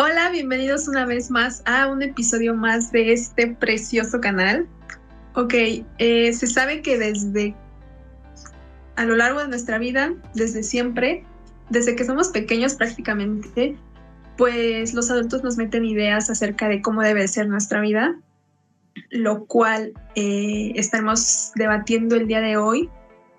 Hola, bienvenidos una vez más a un episodio más de este precioso canal. Ok, eh, se sabe que desde a lo largo de nuestra vida, desde siempre, desde que somos pequeños prácticamente, pues los adultos nos meten ideas acerca de cómo debe ser nuestra vida, lo cual eh, estaremos debatiendo el día de hoy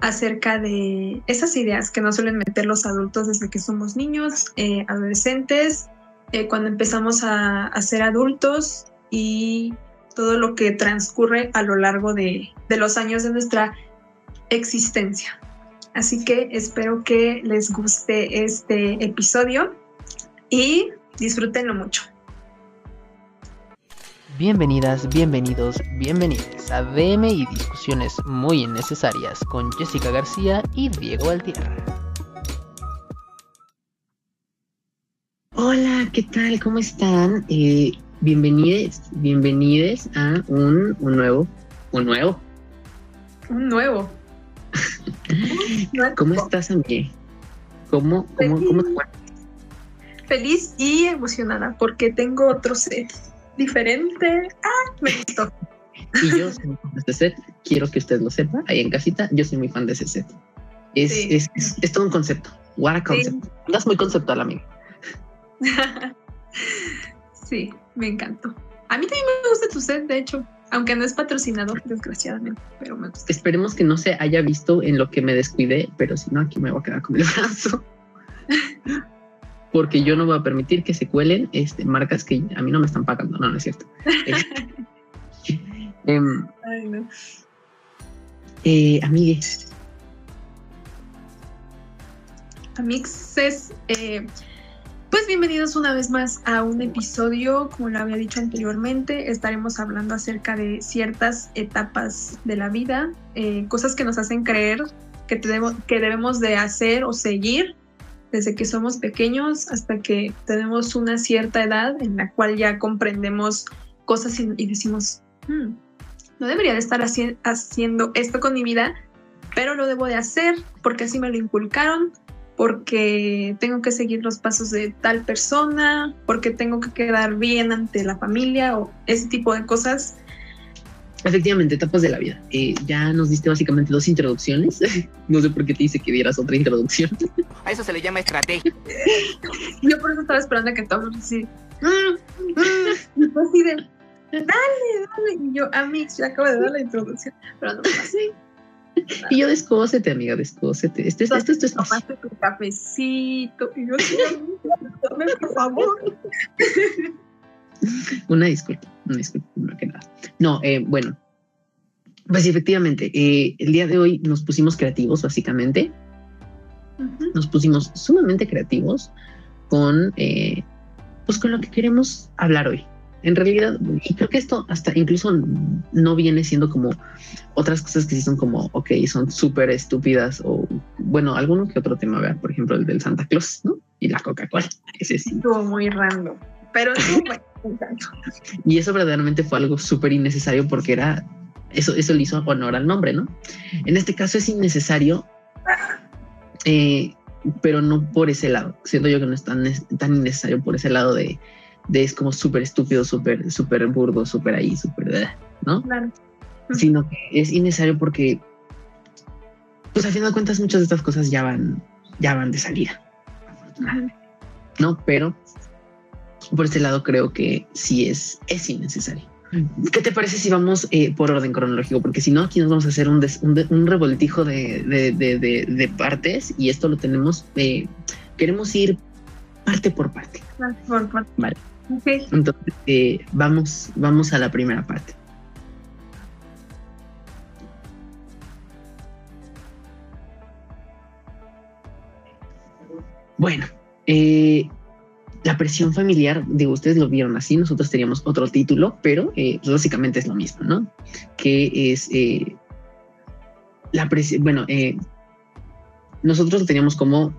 acerca de esas ideas que nos suelen meter los adultos desde que somos niños, eh, adolescentes, eh, cuando empezamos a, ser adultos y todo lo que transcurre a lo largo de, los años de nuestra existencia. Así que espero que les guste este episodio y disfrútenlo mucho. Bienvenidas, bienvenidos, bienvenidos a DM y discusiones muy innecesarias con Jessica García y Diego Altierra. Hola, ¿qué tal? ¿Cómo están? Eh, bienvenidos, bienvenidos a un, un nuevo, un nuevo. Un nuevo. ¿Cómo estás, Amigue? ¿Cómo, cómo, Feliz. cómo te encuentras? Feliz y emocionada porque tengo otro set diferente. ¡Ah! Me gustó. Y yo soy muy fan de este set, quiero que usted lo sepa, ahí en casita, yo soy muy fan de ese set. Es, Sí. es, es, es todo un concepto. What a concept. Andas muy conceptual, amigo. sí, me encantó. A mí también me gusta tu set, de hecho, aunque no es patrocinado, desgraciadamente, pero me gusta. Esperemos que no se haya visto en lo que me descuidé, pero si no, aquí me voy a quedar con el brazo. Porque yo no voy a permitir que se cuelen este, marcas que a mí no me están pagando. No, no es cierto. Eh, em, Ay, no. eh, amigue, Amixes, eh, pues bienvenidos una vez más a un episodio, como lo había dicho anteriormente, estaremos hablando acerca de ciertas etapas de la vida, eh, cosas que nos hacen creer que, tenemos, que debemos de hacer o seguir desde que somos pequeños hasta que tenemos una cierta edad en la cual ya comprendemos cosas y, y decimos, "Hmm, no debería de estar haci- haciendo esto con mi vida, pero lo debo de hacer porque así me lo inculcaron, porque tengo que seguir los pasos de tal persona, porque tengo que quedar bien ante la familia o ese tipo de cosas. efectivamente, etapas de la vida. Eh, ya nos diste básicamente dos introducciones. no sé por qué te dice que dieras otra introducción. A eso se le llama estrategia. Yo por eso estaba esperando a que todos así, "Mm, mm", así de, dale, dale. Y yo, Amix, ya acabo de dar la introducción, pero no pasé. Y yo descósete, amiga, descósete. Este, este, este, este es Tomaste tu cafecito y yo, dame, por favor. Una disculpa, una disculpa, primero que nada. No, eh, bueno, pues efectivamente, eh, el día de hoy nos pusimos creativos, básicamente. Nos pusimos sumamente creativos con, eh, pues con lo que queremos hablar hoy. En realidad, y creo que esto hasta incluso no viene siendo como otras cosas que sí son como, ok, son súper estúpidas o, bueno, alguno que otro tema, ¿verdad? Por ejemplo, el del Santa Claus, ¿no? Y la Coca-Cola, ese sí. Estuvo muy random, pero encantó. Y eso verdaderamente fue algo súper innecesario porque era eso, eso le hizo honor al nombre, ¿no? En este caso es innecesario, eh, pero no por ese lado. Siento yo que no es tan, tan innecesario por ese lado de, de es como súper estúpido, súper, súper burdo, súper ahí, súper, eh, ¿no? Claro. Sino que es innecesario porque, pues al final de cuentas, muchas de estas cosas ya van, ya van de salida, ¿no? Pero por ese lado creo que sí es, es innecesario. ¿Qué te parece si vamos eh, por orden cronológico? Porque si no, aquí nos vamos a hacer un, des- un, un revoltijo de, de- de- partes y esto lo tenemos, eh, queremos ir parte por parte. Por- por- Vale. Entonces, eh, vamos, vamos a la primera parte. Bueno, eh, la presión familiar, digo, ustedes lo vieron así, nosotros teníamos otro título, pero eh, pues básicamente es lo mismo, ¿no? Que es eh, la presión, bueno, nosotros lo teníamos como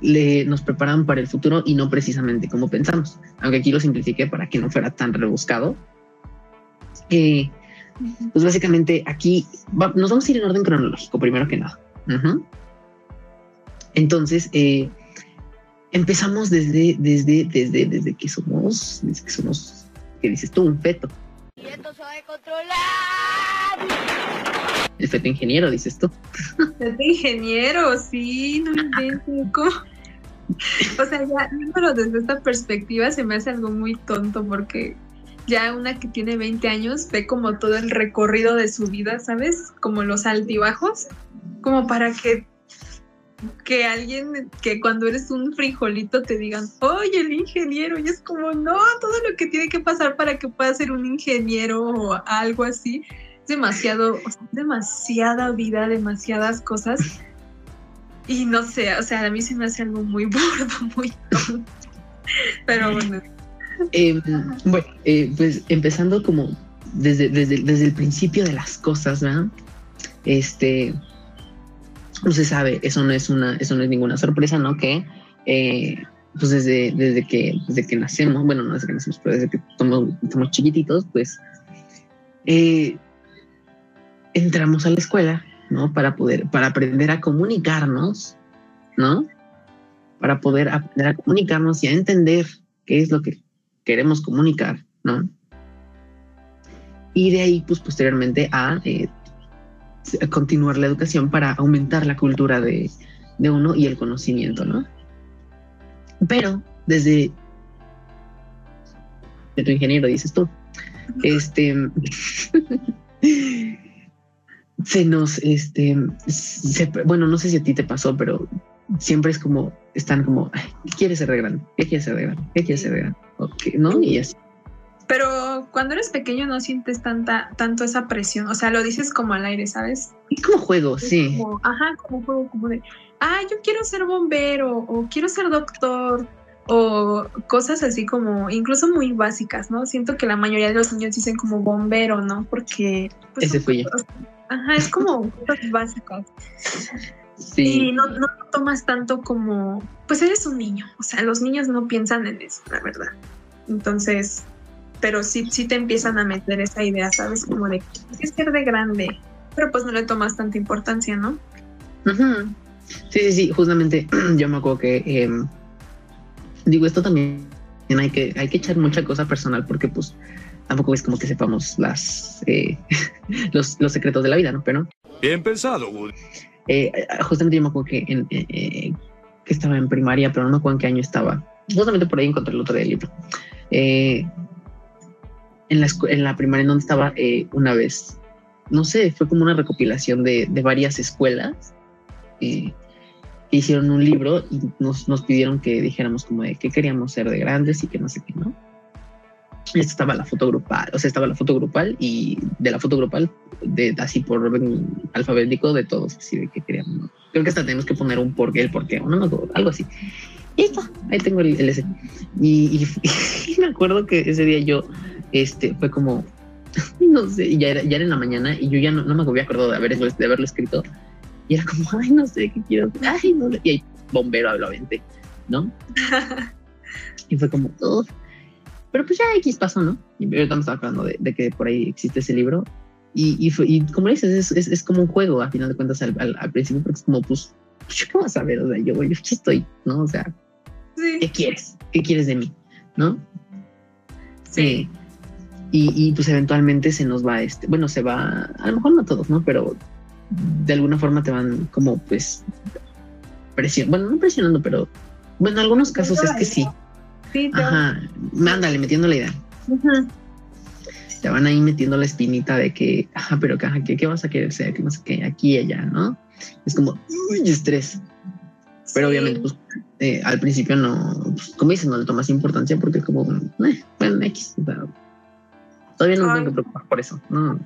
le, nos preparan para el futuro y no precisamente como pensamos, aunque aquí lo simplifiqué para que no fuera tan rebuscado. Eh, pues básicamente aquí va- nos vamos a ir en orden cronológico, primero que nada. Entonces, eh, empezamos desde, desde, desde, desde que somos, desde que somos, ¿qué dices tú? Un feto. Y esto se va a controlar. El feto ingeniero, dices tú. Feto ingeniero, sí, no inventes. ¿Cómo? O sea, ya viéndolo desde esta perspectiva se me hace algo muy tonto porque ya una que tiene 20 años ve como todo el recorrido de su vida, ¿sabes? Como los altibajos, como para que que alguien que cuando eres un frijolito te digan, oye, el ingeniero, y es como, no, todo lo que tiene que pasar para que pueda ser un ingeniero o algo así, es demasiado, demasiada vida, demasiadas cosas. Y no sé, o sea, a mí se me hace algo muy burdo, muy. Pero bueno. Eh, bueno, eh, pues empezando como desde, desde, desde el principio de las cosas, ¿verdad? Este, no se sabe, eso no es una, eso no es ninguna sorpresa, ¿no? Que eh, pues desde, desde que desde que nacemos, bueno, no desde que nacemos, pero desde que somos, somos chiquititos, pues eh, entramos a la escuela, ¿no? Para poder, para aprender a comunicarnos, ¿no? Para poder aprender a comunicarnos y a entender qué es lo que queremos comunicar, ¿no? Y de ahí, pues posteriormente a eh, continuar la educación para aumentar la cultura de, de uno y el conocimiento, ¿no? Pero desde de tu ingeniero, dices tú, este se nos, este, bueno, no sé si a ti te pasó, pero siempre es como, están como, ¿qué quieres ser de grande? ¿Qué quieres ser de grande? ¿Qué quieres ser de grande? Okay, ¿No? Y así. Pero cuando eres pequeño no sientes tanta, tanto esa presión, o sea, lo dices como al aire, ¿sabes? Es como juego, Es sí. como, ajá, como juego, como de, ah, yo quiero ser bombero, o quiero ser doctor, o cosas así como, incluso muy básicas, ¿no? Siento que la mayoría de los niños dicen como bombero, ¿no? Porque... pues, Ese fui yo. Ajá, es como cosas básicas. Sí. Y no, no tomas tanto como, pues eres un niño, o sea, los niños no piensan en eso, la verdad. Entonces, pero sí, sí te empiezan a meter esa idea, ¿sabes? Como de, es ser de grande, pero pues no le tomas tanta importancia, ¿no? Sí, sí, sí, justamente yo me acuerdo que em, digo esto también hay que hay que echar mucha cosa personal porque pues tampoco es como que sepamos las eh, los, los secretos de la vida, ¿no? Pero Bien pensado, Woody. eh, justamente yo me acuerdo que en, eh, eh, que estaba en primaria, pero no me acuerdo en qué año estaba. Justamente por ahí encontré el otro día el libro. Eh, en la en la primaria en donde estaba eh, una vez, no sé, fue como una recopilación de, de varias escuelas eh, que hicieron un libro y nos, nos pidieron que dijéramos como de qué queríamos ser de grandes y que no sé qué, ¿no? Y estaba la foto grupal, o sea, estaba la foto grupal y de la foto grupal, de, así por orden alfabético de todos, así de qué queríamos, ¿no? Creo que hasta tenemos que poner un por qué, el por qué, o no acuerdo, algo así. Y está, ahí tengo el, el ese. Y, y- y me acuerdo que ese día yo, este, fue como, no sé, ya era, ya era en la mañana y yo ya no, no me había acordado de, haber, de haberlo escrito. Y era como, ay, no sé qué quiero, ay, no sé. Y ahí, bombero, lo aventé, ¿no? Y fue como, "Ugh". pero pues ya X pasó, ¿no? Y ahorita me estaba acordando de, de que por ahí existe ese libro. Y, y, fue- y como dices, es, es, es como un juego a final de cuentas al, al, al principio, porque es como, pues, ¿yo qué vas a ver? O sea, yo, yo aquí estoy, ¿no? O sea, Sí, ¿qué quieres? ¿Qué quieres de mí? ¿No? sí. Eh, y, y, pues eventualmente se nos va este, bueno, se va, a lo mejor no todos, ¿no? Pero de alguna forma te van como pues presionando, bueno, no presionando, pero bueno, en algunos casos es que sí. Sí, Ajá, mándale metiendo la idea. Ujú. Te van ahí metiendo la espinita de que, ajá, pero ajá, ¿qué, qué vas a querer ser? Que no sé qué, aquí y allá, ¿no? Es como, uy, estrés. Pero Sí. obviamente, pues, eh, al principio no, pues, como dices, no le tomas importancia porque es como, eh, bueno, X, o sea, todavía no me tengo que preocupar por eso, no.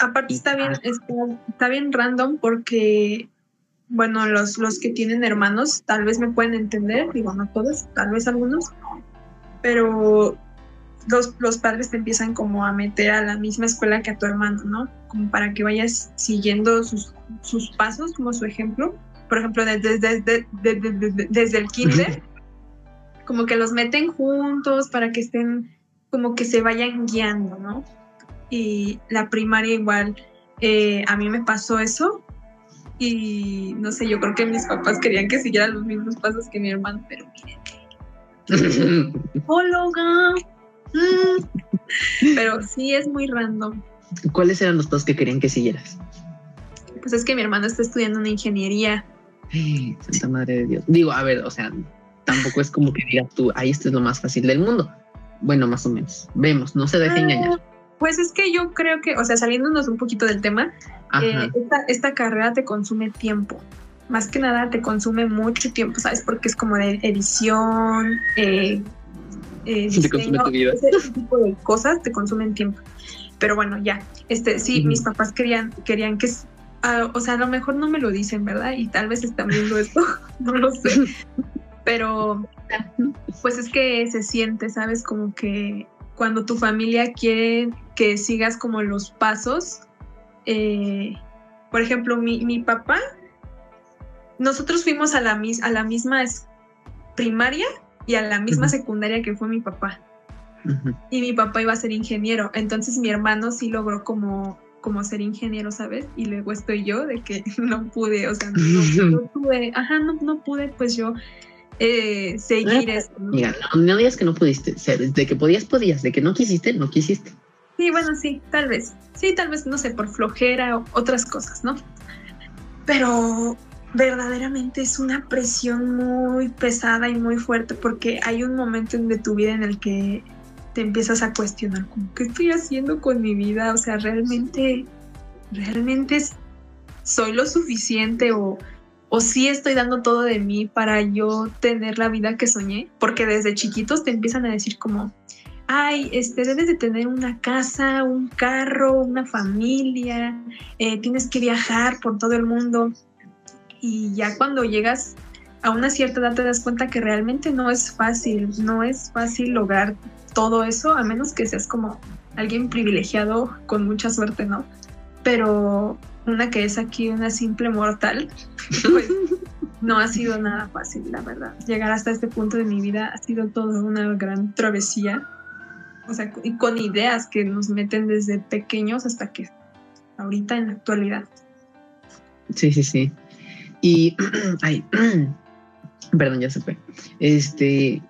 Aparte está bien, está, está bien random porque, bueno, los, los que tienen hermanos tal vez me pueden entender, digo, no todos, tal vez algunos, pero los, los padres te empiezan como a meter a la misma escuela que a tu hermano, ¿no? Como para que vayas siguiendo sus, sus pasos, como su ejemplo. Por ejemplo, desde, desde, desde, desde- desde el kinder, como que los meten juntos para que estén, como que se vayan guiando, ¿no? y la primaria igual, eh, a mí me pasó eso Y no sé, yo creo que mis papás querían que siguiera los mismos pasos que mi hermano, pero miren. Psicóloga. Mm. Pero sí es muy random. ¿Cuáles eran los pasos que querían que siguieras? Pues es que mi hermano está estudiando una ingeniería. Ay, Santa Madre de Dios. Digo, a ver, o sea, tampoco es como que digas tú, ahí esto es lo más fácil del mundo. Bueno, más o menos. Vemos, no se deje Ah, engañar. Pues es que yo creo que, o sea, saliéndonos un poquito del tema, eh, esta, esta carrera te consume tiempo. Más que nada te consume mucho tiempo, ¿sabes? Porque es como de edición, eh, eh, Te consume diseño, tu vida. ese tipo de cosas te consumen tiempo. Pero bueno, ya, este, sí, mis papás querían, querían que, ah, o sea, a lo mejor no me lo dicen, ¿verdad? Y tal vez están viendo esto, no lo sé. Pero, pues es que se siente, ¿sabes? Como que cuando tu familia quiere que sigas como los pasos, eh, por ejemplo, mi, mi papá, nosotros fuimos a la, mis- a la misma primaria y a la misma secundaria que fue mi papá. Y mi papá iba a ser ingeniero, entonces mi hermano sí logró como, como ser ingeniero, ¿sabes? Y luego estoy yo de que no pude, o sea, no, no tuve, ajá, no, no pude pues yo eh, seguir eso. ¿no? Mira, no, no digas que no pudiste. O sea, de que podías, podías. De que no quisiste, no quisiste. Sí, bueno, sí, tal vez. Sí, tal vez, no sé, por flojera o otras cosas, ¿no? Pero verdaderamente es una presión muy pesada y muy fuerte porque hay un momento en de tu vida en el que te empiezas a cuestionar, como, ¿qué estoy haciendo con mi vida? O sea, realmente, realmente soy lo suficiente o, o sí estoy dando todo de mí para yo tener la vida que soñé, porque desde chiquitos te empiezan a decir como, ay, este, debes de tener una casa, un carro, una familia, eh, tienes que viajar por todo el mundo. Y ya cuando llegas a una cierta edad te das cuenta que realmente no es fácil, no es fácil lograr todo eso, a menos que seas como alguien privilegiado con mucha suerte, ¿no? Pero una que es aquí una simple mortal, pues no ha sido nada fácil, la verdad. Llegar hasta este punto de mi vida ha sido toda una gran travesía. O sea, y con ideas que nos meten desde pequeños hasta que ahorita en la actualidad. Sí, sí, sí. Y, ay, perdón, ya se fue. Este,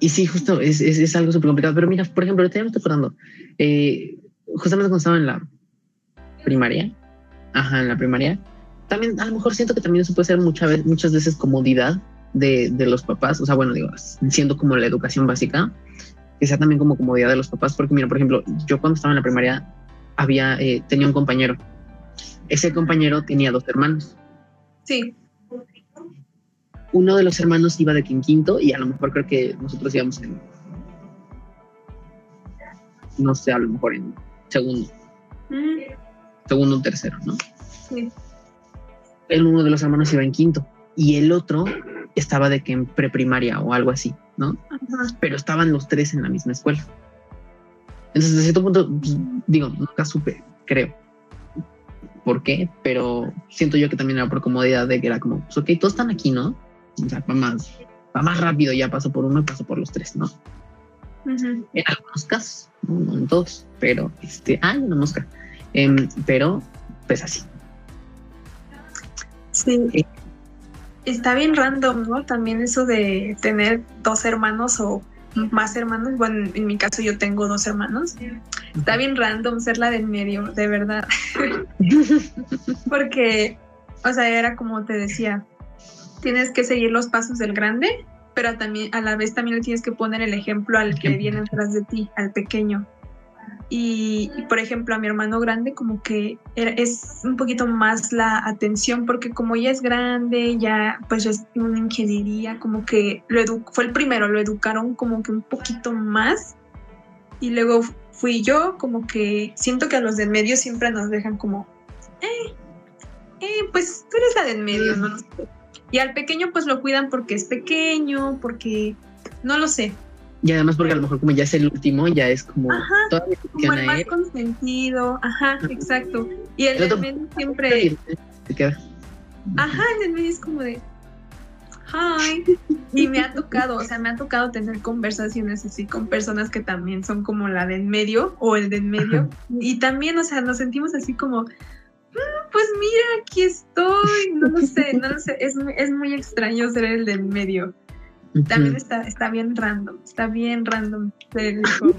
y sí, justo es, es, es algo súper complicado. Pero mira, por ejemplo, ahorita ya me estoy acordando, eh, justamente cuando estaba en la primaria, ajá, en la primaria, también a lo mejor siento que también eso puede ser muchas veces, muchas veces comodidad de, de los papás. O sea, bueno, digo, siendo como la educación básica, que sea también como comodidad de los papás. Porque mira, por ejemplo, yo cuando estaba en la primaria había, eh, tenía un compañero. Ese compañero tenía dos hermanos. Sí, uno de los hermanos iba de quinto y a lo mejor creo que nosotros íbamos en no sé, a lo mejor en segundo, Mm, segundo o tercero, ¿no? sí. El uno de los hermanos iba en quinto y el otro estaba de que en preprimaria o algo así, ¿no? Ajá. Pero estaban los tres en la misma escuela. Entonces, de cierto punto, pues, digo, nunca supe, creo, por qué, pero siento yo que también era por comodidad de que era como, pues, ok, todos están aquí, ¿no? O sea, va más, va más rápido, ya paso por uno y paso por los tres, ¿no? Ujú. En algunos casos, no, en todos, pero este, hay una mosca. Em, pero, pues así. Sí. Sí. Está bien random, ¿no? También eso de tener dos hermanos o más hermanos. Bueno, en mi caso yo tengo dos hermanos. Está bien random ser la del medio, de verdad. Porque, o sea, era como te decía, tienes que seguir los pasos del grande, pero también a la vez también le tienes que poner el ejemplo al que viene atrás de ti, al pequeño. Y, y, por ejemplo, a mi hermano grande como que era- es un poquito más la atención porque como ya es grande, ya pues es una ingeniería, como que lo edu- fue el primero, lo educaron como que un poquito más y luego fui yo, como que siento que a los del medio siempre nos dejan como, eh, eh, pues tú eres la del medio, no sé. Y al pequeño pues lo cuidan porque es pequeño, porque no lo sé, Y además porque a lo mejor como ya es el último, ya es como Ajá, como el más él. consentido, ajá, exacto. Y el El del medio siempre, Se queda. ajá, el del medio es como de, hi. Y me ha tocado, o sea, me ha tocado tener conversaciones así con personas que también son como la del medio o el del medio. Y también, o sea, nos sentimos así como, "Mm, pues mira, aquí estoy. No lo sé, no lo sé. Es, es muy extraño ser el del medio. También está, está bien random, está bien random el hijo.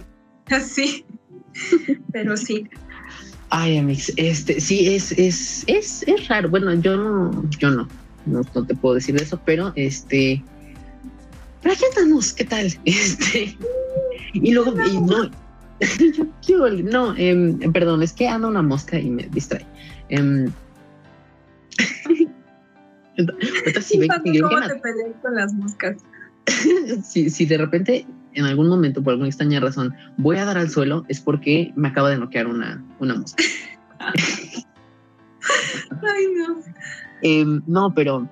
Así. Pero sí. Ay, Amix, este, sí, es, es, es, es raro. Bueno, yo no, yo no, no, te puedo decir eso, pero este, pero aquí andamos, ¿qué tal? Este, y luego, y no, no, eh, perdón, es que anda una mosca y me distrae. Eh, si ven, ¿Cómo te peleas con las moscas? si, si de repente en algún momento, por alguna extraña razón, voy a dar al suelo, es porque me acaba de noquear una, una mosca. Ay, no. Em, no, pero,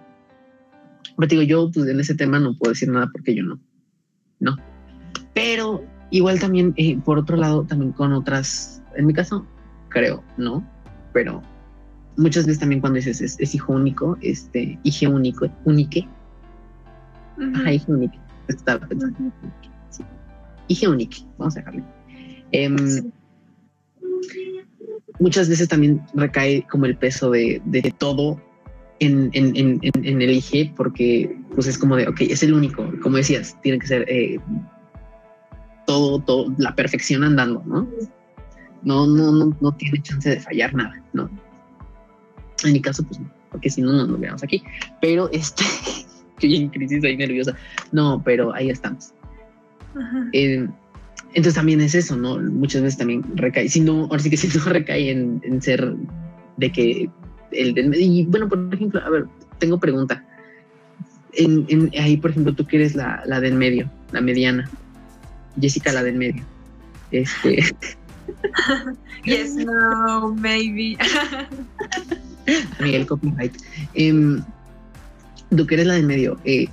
pero digo, yo pues, en ese tema no puedo decir nada porque yo no. No. Pero igual también, eh, por otro lado, también con otras, en mi caso, creo, ¿no? Pero muchas veces también cuando dices es, hijo único, este, hijo único, unique. Ajá, hijo único. Estaba pensando y vamos a dejarle. Em, muchas veces también recae como el peso de, todo en, el IG porque pues es como de, ok, es el único, como decías, tiene que ser eh, todo, todo, la perfección andando, ¿no? No, no, no, no tiene chance de fallar nada, ¿no? En mi caso, pues no, porque si no, no nos veamos aquí. Pero este, estoy en crisis ahí nerviosa. No, pero ahí estamos. Eh, entonces también es eso, ¿no? Muchas veces también recae, si no, ahora sí que si no recae en, ser de que el del y bueno, por ejemplo, a ver, tengo pregunta. En, ahí, por ejemplo, tú que eres la, la del medio, la mediana. Jessica, la del medio. Este. yes, no, maybe. Miguel Copyright. Em, tú que eres la del medio, eh,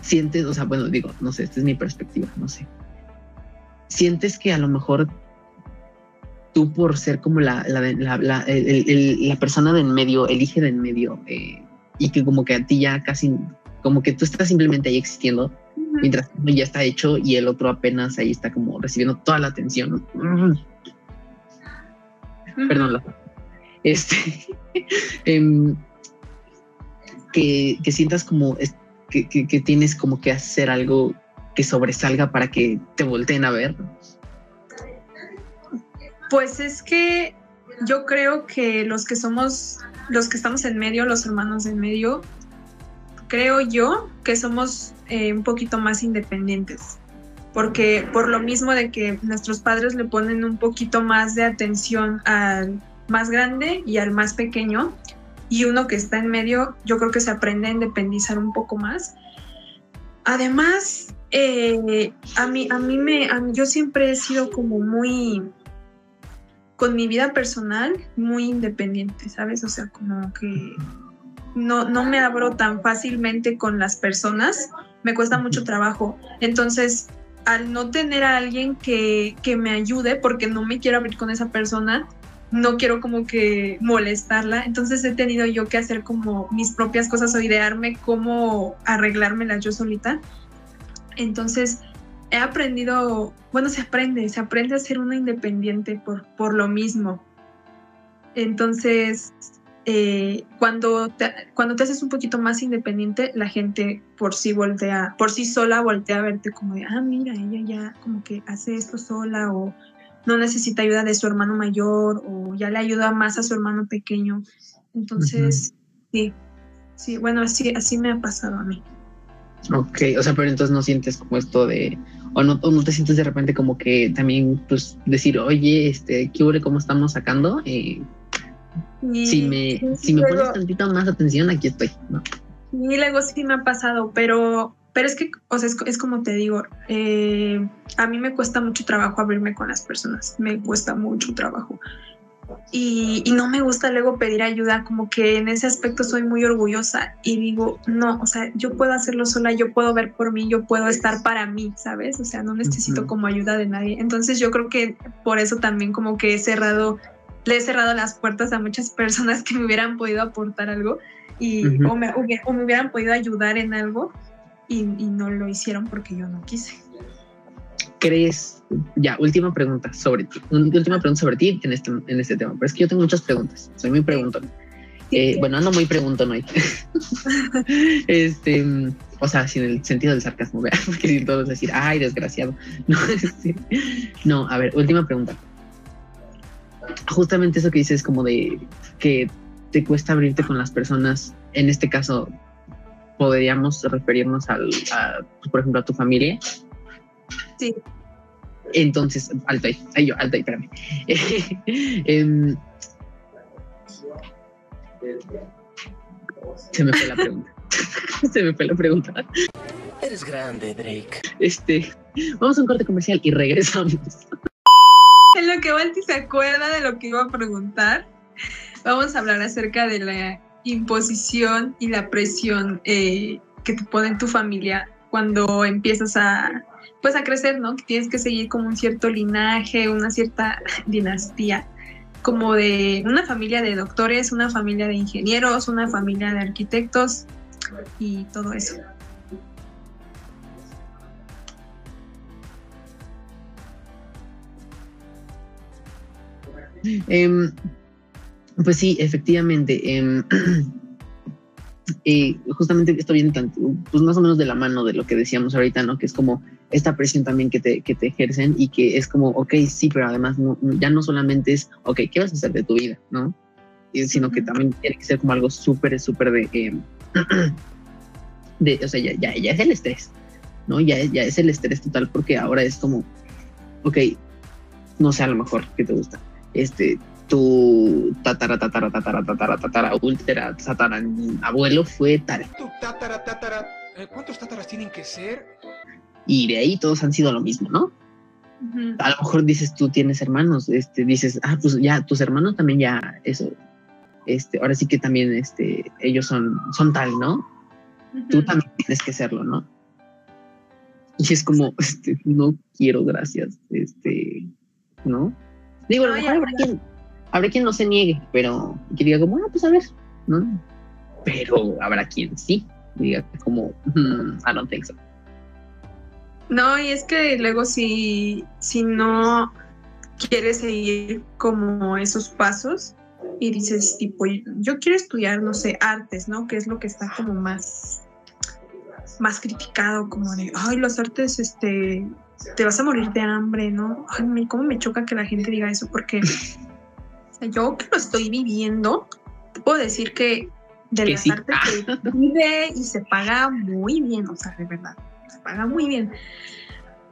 sientes, o sea, bueno, digo, no sé, esta es mi perspectiva, no sé. Sientes que a lo mejor tú por ser como la, la, la, la, la persona de en medio, elige de en medio, eh, y que como que a ti ya casi, como que tú estás simplemente ahí existiendo, mientras uno ya está hecho y el otro apenas ahí está como recibiendo toda la atención. Perdón, este, em, que, que, sientas como que, tienes como que hacer algo que sobresalga para que te volteen a ver? Pues es que yo creo que los que somos, los que estamos en medio, los hermanos en medio, creo yo que somos eh, un poquito más independientes. Porque por lo mismo de que nuestros padres le ponen un poquito más de atención al más grande y al más pequeño, y uno que está en medio, yo creo que se aprende a independizar un poco más. Además, eh, a mí, a mí me, yo siempre he sido como muy, con mi vida personal, muy independiente, ¿sabes? O sea, como que no, no me abro tan fácilmente con las personas, me cuesta mucho trabajo. Entonces, al no tener a alguien que, que me ayude, porque no me quiero abrir con esa persona, no quiero como que molestarla, entonces he tenido yo que hacer como mis propias cosas o idearme cómo arreglármelas yo solita. Entonces he aprendido, bueno, se aprende, se aprende a ser una independiente por, por lo mismo. Entonces, eh, cuando, te, cuando te haces un poquito más independiente, la gente por sí voltea, por sí sola voltea a verte como de, ah, mira, ella ya como que hace esto sola o no necesita ayuda de su hermano mayor o ya le ayuda más a su hermano pequeño. Entonces, sí, sí, bueno, así, así me ha pasado a mí. Ok, o sea, pero entonces no sientes como esto de, o no, no te sientes de repente como que también, pues, decir, oye, este, ¿qué huele cómo estamos sacando? Eh, si me, si me pones tantito más atención, aquí estoy, ¿no? Y luego sí me ha pasado, pero pero es que, o sea, es, como te digo, eh, a mí me cuesta mucho trabajo abrirme con las personas, me cuesta mucho trabajo. Y, y, no me gusta luego pedir ayuda, como que en ese aspecto soy muy orgullosa y digo, no, o sea, yo puedo hacerlo sola, yo puedo ver por mí, yo puedo estar para mí, ¿sabes? O sea, no necesito como ayuda de nadie. Entonces yo creo que por eso también como que he cerrado, le he cerrado las puertas a muchas personas que me hubieran podido aportar algo y, o, me, o me hubieran podido ayudar en algo y, no lo hicieron porque yo no quise. ¿Crees? Ya, última pregunta sobre ti. Última pregunta sobre ti en este, en este tema. Pero es que yo tengo muchas preguntas. Soy muy preguntón. Eh, bueno, ando muy pregunto, ¿no? este, o sea, sin el sentido del sarcasmo, ¿verdad? Porque si todos decir, ay, desgraciado. No, este, no, a ver, última pregunta. Justamente eso que dices, como de que te cuesta abrirte con las personas, en este caso, podríamos referirnos al, a, por ejemplo, a tu familia. Sí. Entonces, alto ahí, ahí yo, alto ahí, espérame. Em, se me fue la pregunta. se me fue la pregunta. Eres grande, Drake. Este, vamos a un corte comercial y regresamos. En lo que Valti se acuerda de lo que iba a preguntar, vamos a hablar acerca de la imposición y la presión eh, que te pone en tu familia cuando empiezas a pues a crecer, ¿no? Que tienes que seguir como un cierto linaje, una cierta dinastía, como de una familia de doctores, una familia de ingenieros, una familia de arquitectos y todo eso. Em, pues sí, efectivamente. Em, eh, justamente esto viene tanto, pues más o menos de la mano de lo que decíamos ahorita, ¿no? Que es como esta presión también que te, que te ejercen y que es como, ok, sí, pero además ya no solamente es, ok, ¿qué vas a hacer de tu vida, no? sino que también tiene que ser como algo súper, súper de, em, de, o sea, ya, ya, ya, es el estrés, ¿no? Ya, ya es el estrés total porque ahora es como, ok, no sé, a lo mejor que te gusta, este, tu tatara, tatara, tatara, tatara, tatara, ultra, tatara, abuelo fue tal. Tu tatara, tatara. eh, ¿Cuántos tataras tienen que ser? Y de ahí todos han sido lo mismo, ¿no? A lo mejor dices tú tienes hermanos, este, dices, ah, pues ya tus hermanos también ya, eso, este, ahora sí que también, este, ellos son, son tal, ¿no? Tú también tienes que serlo, ¿no? Y es como, este, no quiero, gracias, este, ¿no? Digo, a lo No, mejor habrá quien, habrá quien no se niegue, pero que diga como, ah, pues a ver, ¿no? Pero habrá quien sí, diga como, "Mm, I don't think so. No, y es que luego si, si no quieres seguir como esos pasos y dices tipo, yo quiero estudiar, no sé, artes, ¿no? Que es lo que está como más, más criticado, como de, ay, las artes, este, te vas a morir de hambre, ¿no? Ay, cómo me choca que la gente diga eso, porque yo que lo estoy viviendo, puedo decir que de Que las sí. artes se vive y se paga muy bien, o sea, de verdad, se paga muy bien.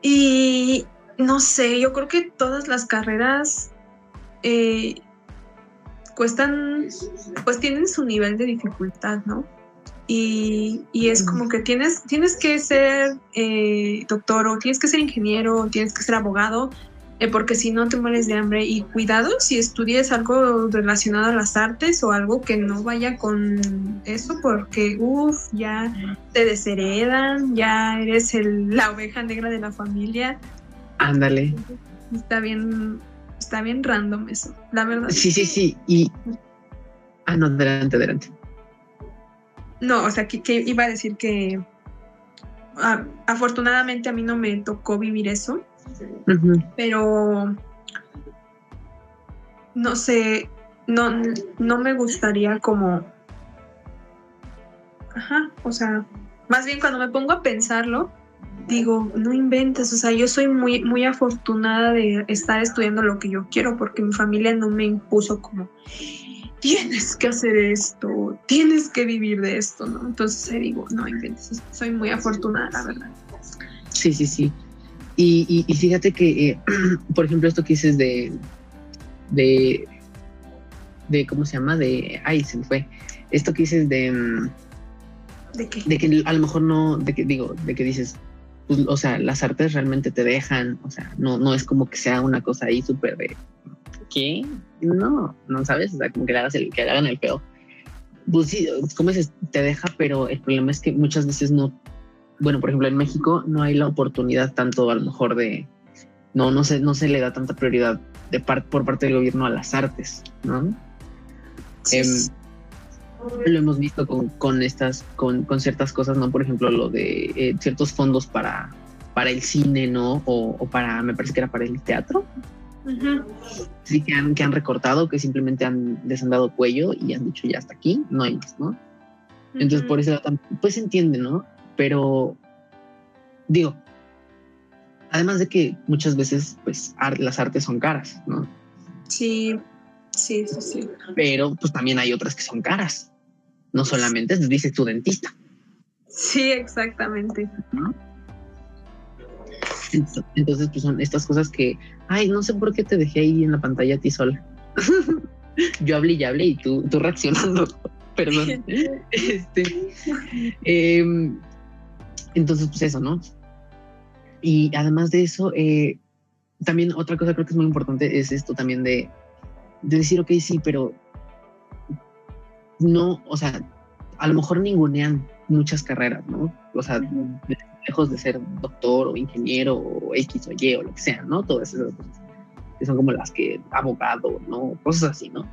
Y no sé, yo creo que todas las carreras eh, cuestan, pues tienen su nivel de dificultad, ¿no? Y, y es como que tienes, tienes que ser eh, doctor o tienes que ser ingeniero o tienes que ser abogado, porque si no te mueres de hambre. Y cuidado si estudies algo relacionado a las artes o algo que no vaya con eso, porque uff, ya te desheredan, ya eres el- la oveja negra de la familia. Ándale. Está bien, está bien random eso, la verdad. Sí, sí, sí. Y. Ah, no, adelante, adelante. No, o sea, que, que iba a decir que ah, afortunadamente a mí no me tocó vivir eso, Pero no sé, no, no me gustaría como... Ajá, o sea, más bien cuando me pongo a pensarlo, digo, no inventes, o sea, yo soy muy, muy afortunada de estar estudiando lo que yo quiero porque mi familia no me impuso como, tienes que hacer esto, tienes que vivir de esto, ¿no? Entonces digo, no inventes, soy muy afortunada, la verdad. Sí, sí, sí. Y, y- y fíjate que, eh, por ejemplo, esto que dices de, de, de, ¿cómo se llama? De, ay, se me fue. Esto que dices de, mm, ¿De qué? de que a lo mejor no, de que digo, de que dices, pues, o sea, las artes realmente te dejan, o sea, no, no es como que sea una cosa ahí súper de, ¿qué? No, no sabes, o sea, como que le, hagas el, que le hagan el feo. Pues sí, como dices, te deja, pero el problema es que muchas veces no, bueno, por ejemplo, en México no hay la oportunidad tanto a lo mejor de, no, no se, no se le da tanta prioridad de par- por parte del gobierno a las artes, ¿no? Sí, sí. lo hemos visto con, con estas, con, con ciertas cosas, ¿no? Por ejemplo, lo de eh, ciertos fondos para, para el cine, ¿no? O, o para, me parece que era para el teatro, Ujú. Sí, que han, que han recortado, que simplemente han desandado cuello y han dicho ya hasta aquí, no hay más, ¿no? Entonces, Ujú. por eso, pues se entiende, ¿no? Pero, digo, además de que muchas veces, pues, ar- las artes son caras, ¿no? Sí, sí, sí, sí. Pero, pues, también hay otras que son caras. No solamente, dice tu dentista, Sí, exactamente. Entonces, pues, son estas cosas que, ay, no sé por qué te dejé ahí en la pantalla a ti sola. Yo hablé y hablé y tú, tú reaccionando. Perdón. Este, em, entonces, pues eso, ¿no? Y además de eso, eh, también otra cosa creo que es muy importante es esto también de, de decir, ok, sí, pero no, o sea, a lo mejor ningunean muchas carreras, ¿no? O sea, lejos de ser doctor o ingeniero o X o Y o lo que sea, ¿no? Todas esas cosas que son como las que abogado, ¿no? Cosas así, ¿no?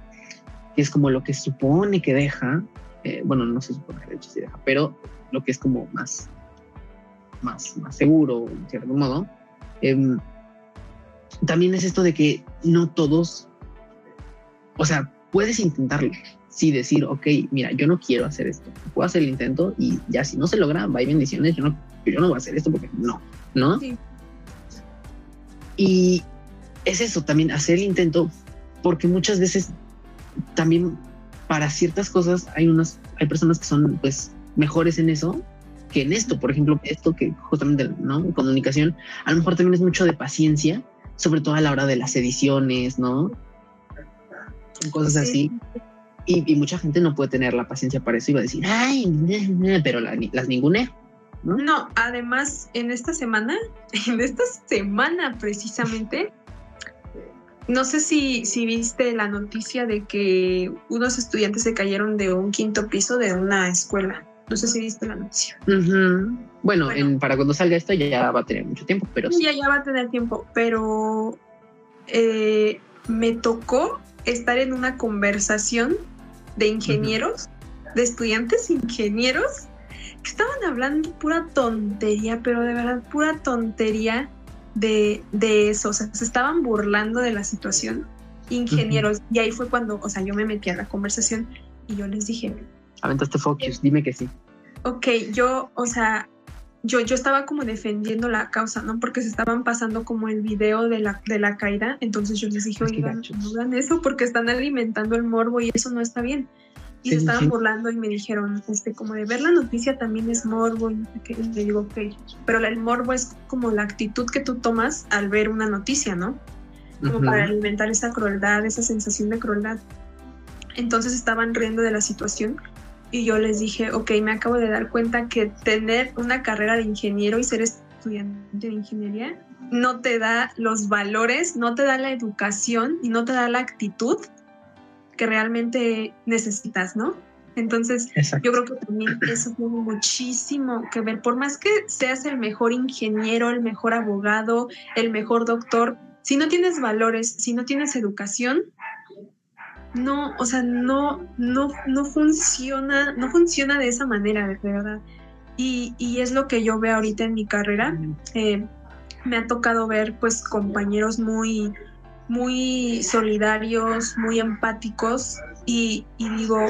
Que es como lo que supone que deja, eh, bueno, no se supone que de hecho sí deja, pero lo que es como más, más, más seguro, en cierto modo. Em, también es esto de que no todos, o sea, puedes intentarlo, sí decir, ok, mira, yo no quiero hacer esto, puedo hacer el intento y ya si no se logra, hay bendiciones, yo no, yo no voy a hacer esto porque no, ¿no? Sí. Y es eso, también hacer el intento, porque muchas veces también para ciertas cosas hay unas, hay personas que son pues mejores en eso que en esto, por ejemplo, esto que justamente, ¿no? Comunicación, a lo mejor también es mucho de paciencia, sobre todo a la hora de las ediciones, ¿no? Cosas Sí. así. Y, y mucha gente no puede tener la paciencia para eso y va a decir, ay, ne, ne", pero la- las ningune. No, además, en esta semana, en esta semana precisamente, no sé si, si viste la noticia de que unos estudiantes se cayeron de un quinto piso de una escuela. No sé si viste la noticia. Bueno, Bueno. en- para cuando salga esto ya, ya va a tener mucho tiempo, pero sí. Ya, ya va a tener tiempo, pero eh, me tocó estar en una conversación de ingenieros, de estudiantes ingenieros, que estaban hablando pura tontería, pero de verdad pura tontería de, de eso. O sea, se estaban burlando de la situación. Ingenieros. Y ahí fue cuando, o sea, yo me metí a la conversación y yo les dije, Aventaste Focus, dime que sí. ok, yo, o sea, yo, yo estaba como defendiendo la causa, ¿no? Porque se estaban pasando como el video de la, de la caída, entonces yo les dije, oigan, no hagan eso porque están alimentando el morbo y eso no está bien. Y Sí, se estaban sí. burlando y me dijeron, este, como de ver la noticia también es morbo y le digo, ok, pero el morbo es como la actitud que tú tomas al ver una noticia, ¿no? como Ujú. para alimentar esa crueldad, esa sensación de crueldad. Entonces estaban riendo de la situación y yo les dije, ok, me acabo de dar cuenta que tener una carrera de ingeniero y ser estudiante de ingeniería no te da los valores, no te da la educación y no te da la actitud que realmente necesitas, ¿no? Entonces, Exacto. yo creo que también eso tiene muchísimo que ver. Por más que seas el mejor ingeniero, el mejor abogado, el mejor doctor, si no tienes valores, si no tienes educación, no, o sea, no, no, no funciona, no funciona de esa manera, de verdad. Y, y es lo que yo veo ahorita en mi carrera. Eh, me ha tocado ver, pues, compañeros muy, muy solidarios, muy empáticos y, y digo,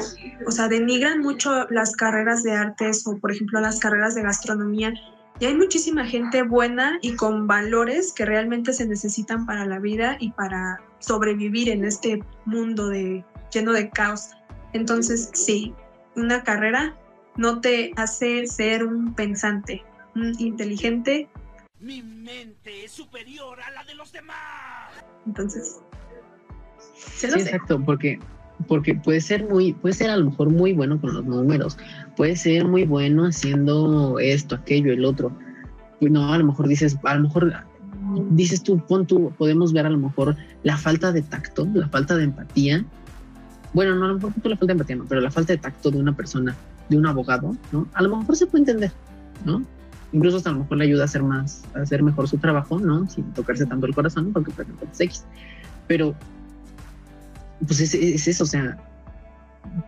o sea, denigran mucho las carreras de artes o, por ejemplo, las carreras de gastronomía. Y hay muchísima gente buena y con valores que realmente se necesitan para la vida y para sobrevivir en este mundo de, lleno de caos. Entonces, sí, una carrera no te hace ser un pensante, un inteligente. Mi mente es superior a la de los demás. Entonces, se lo Sí, sé. exacto, porque, porque puede ser muy, puede ser a lo mejor muy bueno con los números, puede ser muy bueno haciendo esto, aquello, el otro. Pues No, a lo mejor dices, a lo mejor dices tú, pon tú, podemos ver a lo mejor la falta de tacto, la falta de empatía. Bueno, no, a lo mejor la falta de empatía, no, pero la falta de tacto de una persona, de un abogado, ¿no? A lo mejor se puede entender, ¿no? Incluso hasta a lo mejor le ayuda a hacer más, a hacer mejor su trabajo, ¿no? Sin tocarse tanto el corazón, porque por ejemplo es X. Pero, pues es, es eso, o sea,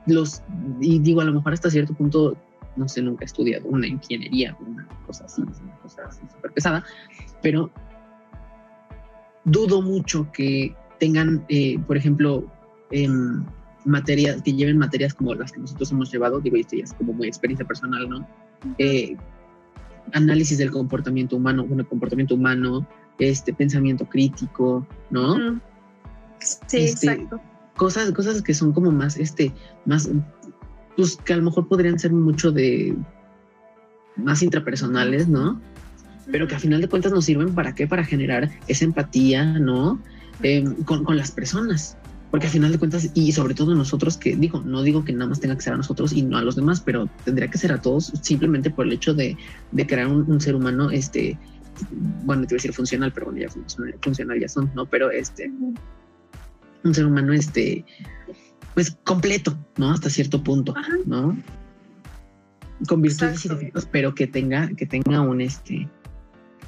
los, y digo, a lo mejor hasta cierto punto, no sé, nunca he estudiado una ingeniería, una cosa así, una cosa así súper pesada, pero dudo mucho que tengan, eh, por ejemplo, em, materias, que lleven materias como las que nosotros hemos llevado, digo, esto ya es como muy experiencia personal, ¿no? Eh, análisis del comportamiento humano, bueno, comportamiento humano, este pensamiento crítico, ¿no? Sí, Este, exacto. Cosas, cosas que son como más, este, más, pues que a lo mejor podrían ser mucho de más intrapersonales, ¿no? Pero que a final de cuentas nos sirven para qué? Para generar esa empatía, ¿no? Em, con, con las personas. Porque al final de cuentas, y sobre todo nosotros que digo, no digo que nada más tenga que ser a nosotros y no a los demás, pero tendría que ser a todos simplemente por el hecho de, de crear un, un ser humano, este, bueno, te iba a decir funcional, pero bueno, ya funcional, funcional ya son, ¿no? Pero este, un ser humano, este, pues completo, ¿no? Hasta cierto punto, Ajá. ¿no? Con virtudes y Exacto. defectos, pero que tenga, que tenga un, este,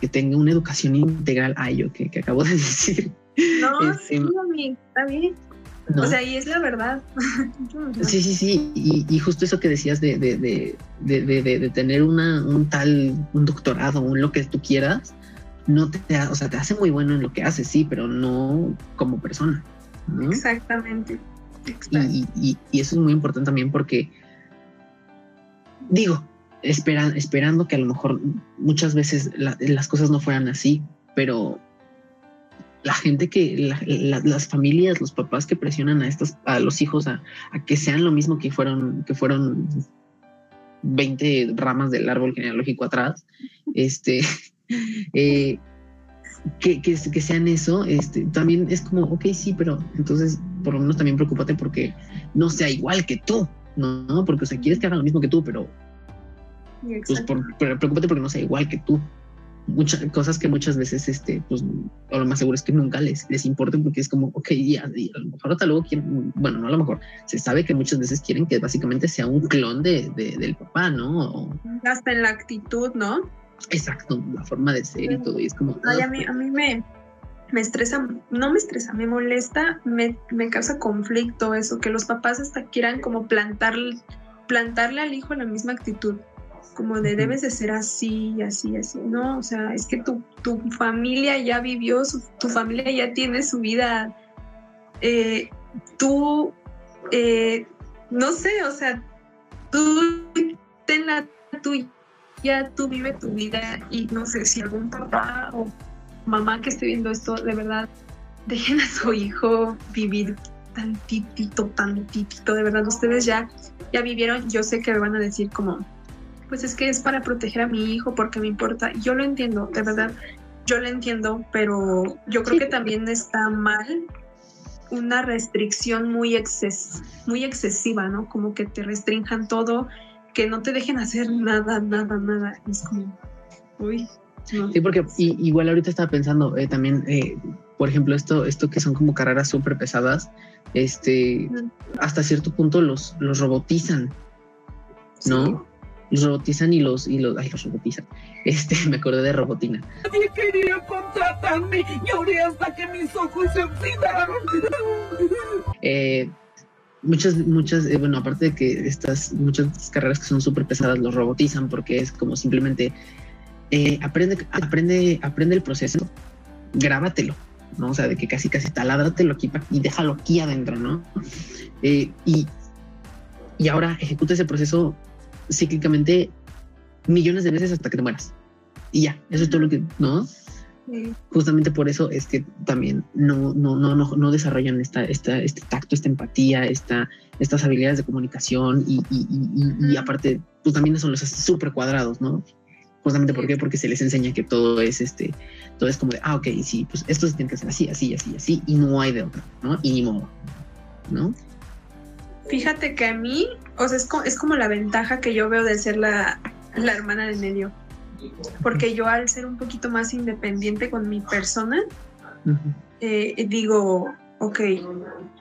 que tenga una educación integral a ello que, que acabo de decir. No, Este, sí, está bien. ¿no? O sea, y es la verdad. Sí, sí, sí. Y, y justo eso que decías de, de, de, de, de- de- de tener una, un tal, un doctorado, un lo que tú quieras, no te, ha- o sea, te hace muy bueno en lo que haces, sí, pero no como persona. ¿No? Exactamente. Y, y- eso es muy importante también porque, digo, espera- esperando que a lo mejor muchas veces la- las cosas no fueran así, pero la gente que, la- la- las familias, los papás que presionan a estos, a los hijos a, a que sean lo mismo que fueron, que fueron 20 ramas del árbol genealógico atrás, este, eh, que, que, que sean eso, este, también es como, ok, sí, pero entonces por lo menos también preocúpate porque no sea igual que tú, ¿no? Porque, o sea, quieres que hagan lo mismo que tú, pero, pues, por- pero preocúpate porque no sea igual que tú. Muchas cosas que muchas veces, este, pues, o lo más seguro es que nunca les, les importen porque es como, ok, ya, a lo mejor hasta luego quieren, bueno, no a lo mejor, se sabe que muchas veces quieren que básicamente sea un clon de, de- del papá, ¿no? O- Hasta en la actitud, ¿no? Exacto, la forma de ser y todo, y es como, Ay, a ah, mí, a mí me, me estresa, no me estresa, me molesta, me, me causa conflicto eso, que los papás hasta quieran como plantar, plantarle al hijo la misma actitud, como de debes de ser así, así, así, no, o sea, es que tu, tu familia ya vivió, su- tu familia ya tiene su vida, eh, tú, eh, no sé, o sea, tú ten la tuya ya tú vive tu vida y no sé si algún papá o mamá que esté viendo esto, de verdad, dejen a su hijo vivir tantitito, tantitito, de verdad, ustedes ya, ya vivieron, yo sé que me van a decir como, pues es que es para proteger a mi hijo porque me importa, yo lo entiendo, de verdad, yo lo entiendo, pero yo creo que también está mal una restricción muy, exces muy excesiva, ¿no? Como que te restrinjan todo, que no te dejen hacer nada, nada, nada. Es como, uy, no. Sí, porque y- igual ahorita estaba pensando eh, también, eh, por ejemplo, esto, esto que son como carreras súper pesadas, este, hasta cierto punto los, los robotizan, ¿no? Los robotizan y los, y los, ay, los robotizan. Este, me acordé de robotina. Nadie quería contratarme. Lloré hasta que mis ojos se enfriaron. Eh, muchas, muchas, eh, bueno, aparte de que estas, muchas carreras que son súper pesadas los robotizan porque es como simplemente eh, aprende, aprende, aprende el proceso, grábatelo, ¿no? O sea, de que casi, casi taládratelo aquí y déjalo aquí adentro, ¿no? Eh, y, y ahora ejecuta ese proceso cíclicamente millones de veces hasta que te mueras. Y ya, eso es todo lo que, ¿no? Justamente por eso es que también no, no, no, no, no desarrollan esta, esta, este tacto, esta empatía, esta, estas habilidades de comunicación y, y, y- y- y Ujú. aparte, pues también eso los hace súper cuadrados, ¿no? Justamente ¿por qué? porque se les enseña que todo es este, todo es como de, ah, ok, sí, pues esto se tiene que hacer así, así, así, así, y no hay de otra, ¿no? Y ni modo, ¿no? Fíjate que a mí, o sea, es como, es como la ventaja que yo veo de ser la, la hermana del medio. Porque yo al ser un poquito más independiente con mi persona, eh, digo, ok,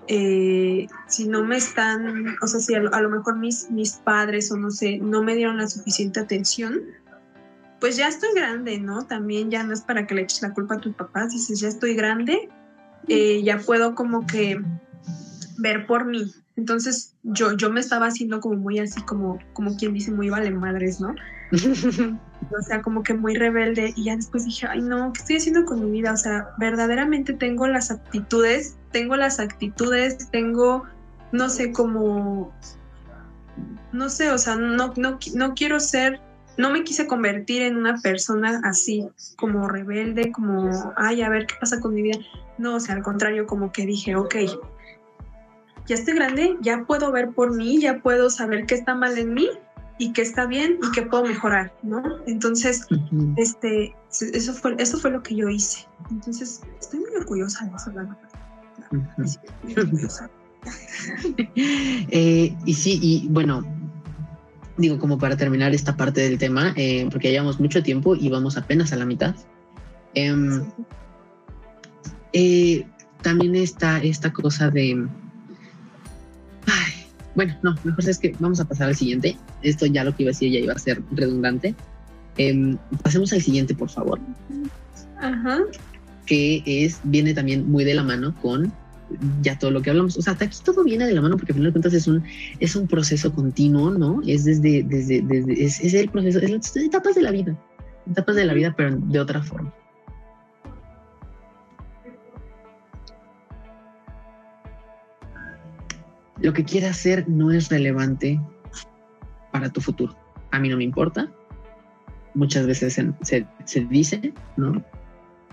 eh, si no me están, o sea, si a lo, a lo mejor mis, mis padres o no sé, no me dieron la suficiente atención, pues ya estoy grande, ¿no? También ya no es para que le eches la culpa a tus papás, dices, ya estoy grande, eh, ya puedo como que ver por mí. Entonces yo, yo me estaba haciendo como muy así, como, como quien dice, muy vale madres, ¿no? o sea, como que muy rebelde. Y ya después dije, ay, no, ¿qué estoy haciendo con mi vida? O sea, verdaderamente tengo las aptitudes, tengo las actitudes, tengo, no sé, como, no sé, o sea, no, no, no quiero ser no me quise convertir en una persona así, como rebelde, como, ay, a ver qué pasa con mi vida. No, o sea, al contrario, como que dije, ok, ya estoy grande, ya puedo ver por mí, ya puedo saber qué está mal en mí y qué está bien y qué puedo mejorar, ¿no? Entonces, este, eso fue, eso fue lo que yo hice. Entonces, estoy muy orgullosa de eso, la verdad. eh, y sí, y bueno, digo, como para terminar esta parte del tema, eh, porque llevamos mucho tiempo y vamos apenas a la mitad. Em, eh, también está esta cosa de... bueno, no, mejor es que vamos a pasar al siguiente. Esto ya lo que iba a decir ya iba a ser redundante. Em, pasemos al siguiente, por favor. Ajá. Que es, viene también muy de la mano con ya todo lo que hablamos. O sea, aquí todo viene de la mano porque al final de cuentas es un, es un proceso continuo, ¿no? Es desde, desde, desde es, es el proceso, es las etapas de la vida, etapas de la vida, pero de otra forma. Lo que quieras hacer no es relevante para tu futuro. A mí no me importa. Muchas veces se, se, se dice, ¿no?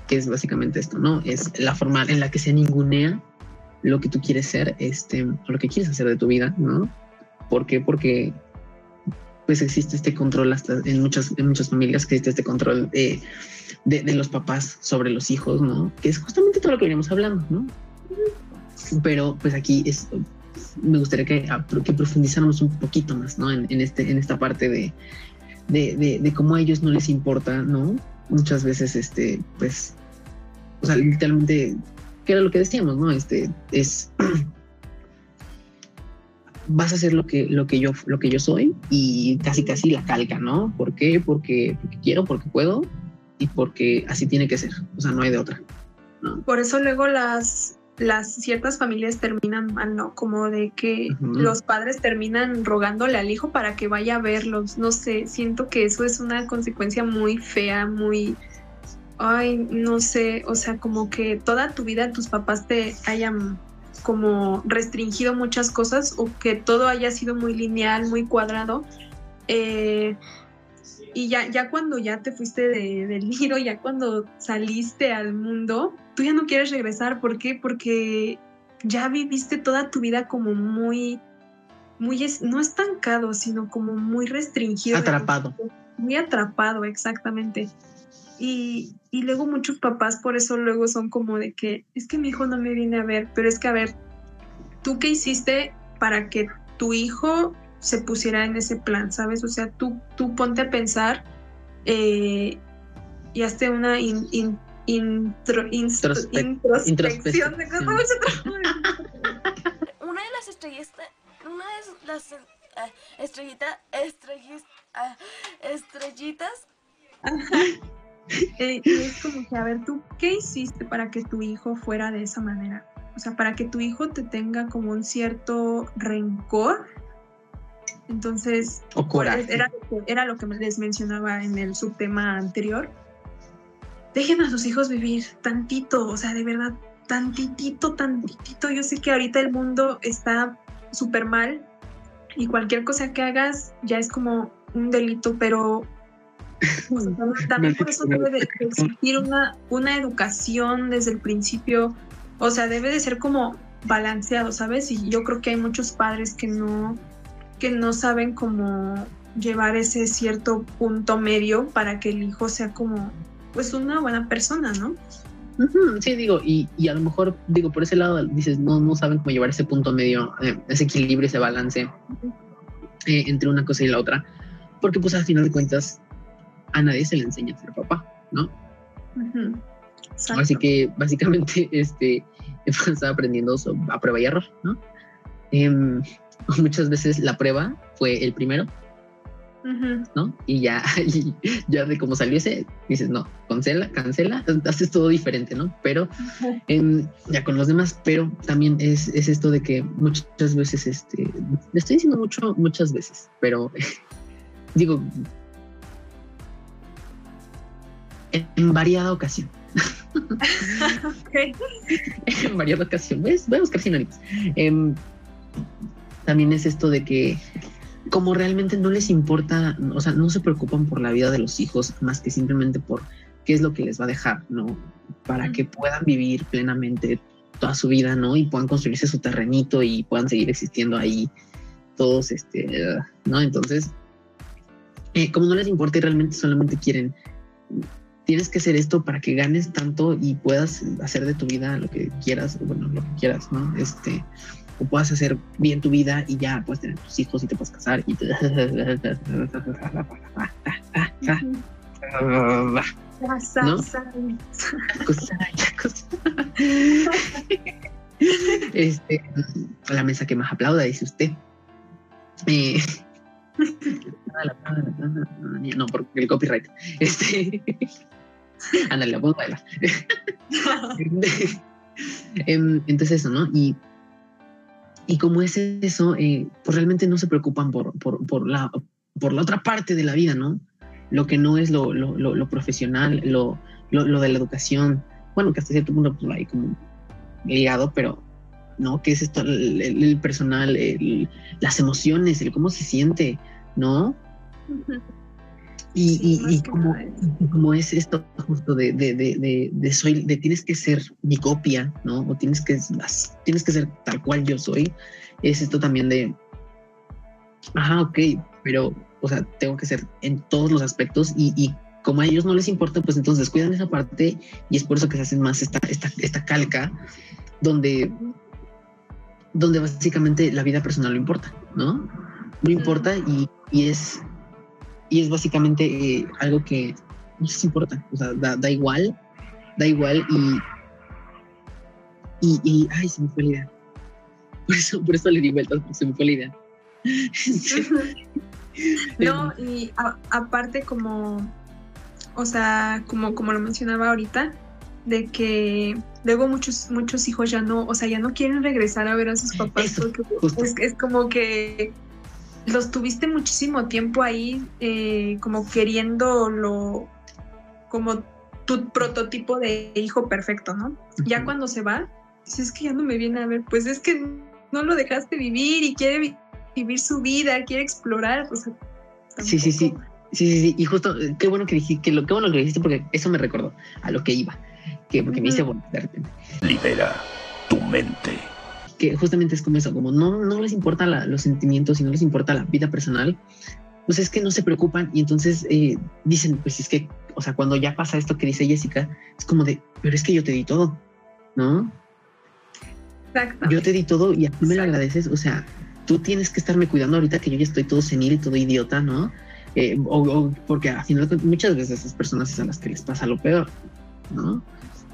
Que es básicamente esto, ¿no? Es la forma en la que se ningunea lo que tú quieres ser, este, lo que quieres hacer de tu vida, ¿no? ¿Por qué? Porque pues existe este control hasta en muchas, en muchas familias, existe este control de, de, los papás sobre los hijos, ¿no? Que es justamente todo lo que veníamos hablando, ¿no? Pero pues aquí es, me gustaría que, que profundizáramos un poquito más, ¿no? En, en, este, en esta parte de, de, de, cómo a ellos no les importa, ¿no? Muchas veces, este, pues, o sea, literalmente que era lo que decíamos, ¿no? Este es vas a hacer lo que, lo que yo, lo que yo soy y casi casi la calca, ¿no? ¿Por qué? Porque, porque quiero, porque puedo y porque así tiene que ser. O sea, no hay de otra. Por eso luego las, las ciertas familias terminan mal, ¿no? Como de que los padres terminan rogándole al hijo para que vaya a verlos. No sé, siento que eso es una consecuencia muy fea, muy, ay, no sé, o sea, como que toda tu vida tus papás te hayan como restringido muchas cosas o que todo haya sido muy lineal, muy cuadrado. Eh, y ya, ya cuando ya te fuiste de, del nido, ya cuando saliste al mundo, tú ya no quieres regresar. ¿Por qué? Porque ya viviste toda tu vida como muy, muy, no estancado, sino como muy restringido. Atrapado. Muy atrapado, exactamente. Y, y luego muchos papás por eso luego son como de que es que mi hijo no me viene a ver, pero es que a ver, ¿tú qué hiciste para que tu hijo se pusiera en ese plan, sabes? O sea, tú, tú ponte a pensar eh, y hazte una introspección de Una de las estrellas, una de las uh, estrellitas, estrellitas Eh, y es como que, a ver, ¿tú qué hiciste para que tu hijo fuera de esa manera? O sea, para que tu hijo te tenga como un cierto rencor. Entonces, pues, era, era lo que les mencionaba en el subtema anterior. Dejen a sus hijos vivir tantito, o sea, de verdad, tantitito, tantitito. Yo sé que ahorita el mundo está súper mal y cualquier cosa que hagas ya es como un delito, pero también por eso debe de existir una, una educación desde el principio, o sea, debe de ser como balanceado, ¿sabes? Y yo creo que hay muchos padres que no, que no saben cómo llevar ese cierto punto medio para que el hijo sea como, pues, una buena persona, ¿no? Sí, digo, y, y, a lo mejor, digo, por ese lado dices, no, no saben cómo llevar ese punto medio, eh, ese equilibrio, ese balance eh, entre una cosa y la otra, porque pues al final de cuentas a nadie se le enseña a ser papá, ¿no? Así que básicamente este, estaba aprendiendo a prueba y error, ¿no? Em, muchas veces la prueba fue el primero Ujú. ¿no? Y ya, y ya de cómo salió ese, dices, no, cancela, cancela, haces todo diferente, ¿no? Pero em, ya con los demás, pero también es, es esto de que muchas veces, este, le estoy diciendo mucho, muchas veces, pero digo, en, variada ocasión, Ok. en variada ocasión, ¿ves? Voy a buscar sinónimos. Em, también es esto de que como realmente no les importa, o sea, no se preocupan por la vida de los hijos más que simplemente por qué es lo que les va a dejar, ¿no? Para que puedan vivir plenamente toda su vida, ¿no? Y puedan construirse su terrenito y puedan seguir existiendo ahí todos, este, ¿no? Entonces, eh, como no les importa y realmente solamente quieren, tienes que hacer esto para que ganes tanto y puedas hacer de tu vida lo que quieras, bueno, lo que quieras, ¿no? Este, o puedas hacer bien tu vida y ya puedes tener tus hijos y te puedes casar y te... ¿No? Este, la mesa que más aplauda, dice usted. Eh, no, porque el copyright. Este, ándale, la pongo a bailar. Entonces eso, ¿no? Y, y como es eso, eh, pues realmente no se preocupan por, por, por, la, por la otra parte de la vida, ¿no? Lo que no es lo, lo, lo, lo profesional, lo, lo, de la educación. Bueno, que hasta cierto punto pues, hay como ligado, pero no, ¿qué es esto? El, el- el personal, el- las emociones, el cómo se siente, ¿no? Ujú. Y, y- y como, como es esto justo de, de, de, de, de soy, de tienes que ser mi copia, ¿no? O tienes que, tienes que ser tal cual yo soy, es esto también de, ajá, ok, pero, o sea, tengo que ser en todos los aspectos y, y como a ellos no les importa, pues entonces descuidan esa parte y es por eso que se hacen más esta, esta, esta calca donde, donde básicamente la vida personal no importa, ¿no? No importa y, y es y es básicamente eh, algo que no les importa, o sea, da, da igual, da igual y, y, y, ay, se me fue la idea. Por eso, por eso le di vueltas, porque se me fue la idea. No, y a- aparte como, o sea, como, como lo mencionaba ahorita, de que luego muchos, muchos hijos ya no, o sea, ya no quieren regresar a ver a sus papás porque es como que los tuviste muchísimo tiempo ahí, eh, como queriéndolo, como tu prototipo de hijo perfecto, ¿no? Ya cuando se va, dices, es que ya no me viene a ver, pues es que no lo dejaste vivir y quiere vi- vivir su vida, quiere explorar, o sea, Sí, sí, sí. Sí, sí, sí. Y justo, eh, qué bueno que dijiste, que lo, qué bueno que lo dijiste porque eso me recordó a lo que iba. Que porque me hice Ujú. bueno, de repente. Libera tu mente. Que justamente es como eso, como no, no les importa la- los sentimientos y no les importa la vida personal, pues es que no se preocupan y entonces eh, dicen, pues es que, o sea, cuando ya pasa esto que dice Jessica, es como de, pero es que yo te di todo, ¿no? Exacto. Yo te di todo y a ti me lo agradeces, o sea, tú tienes que estarme cuidando ahorita que yo ya estoy todo senil y todo idiota, ¿no? Eh, o, o porque al final muchas veces esas personas es a las que les pasa lo peor, ¿no?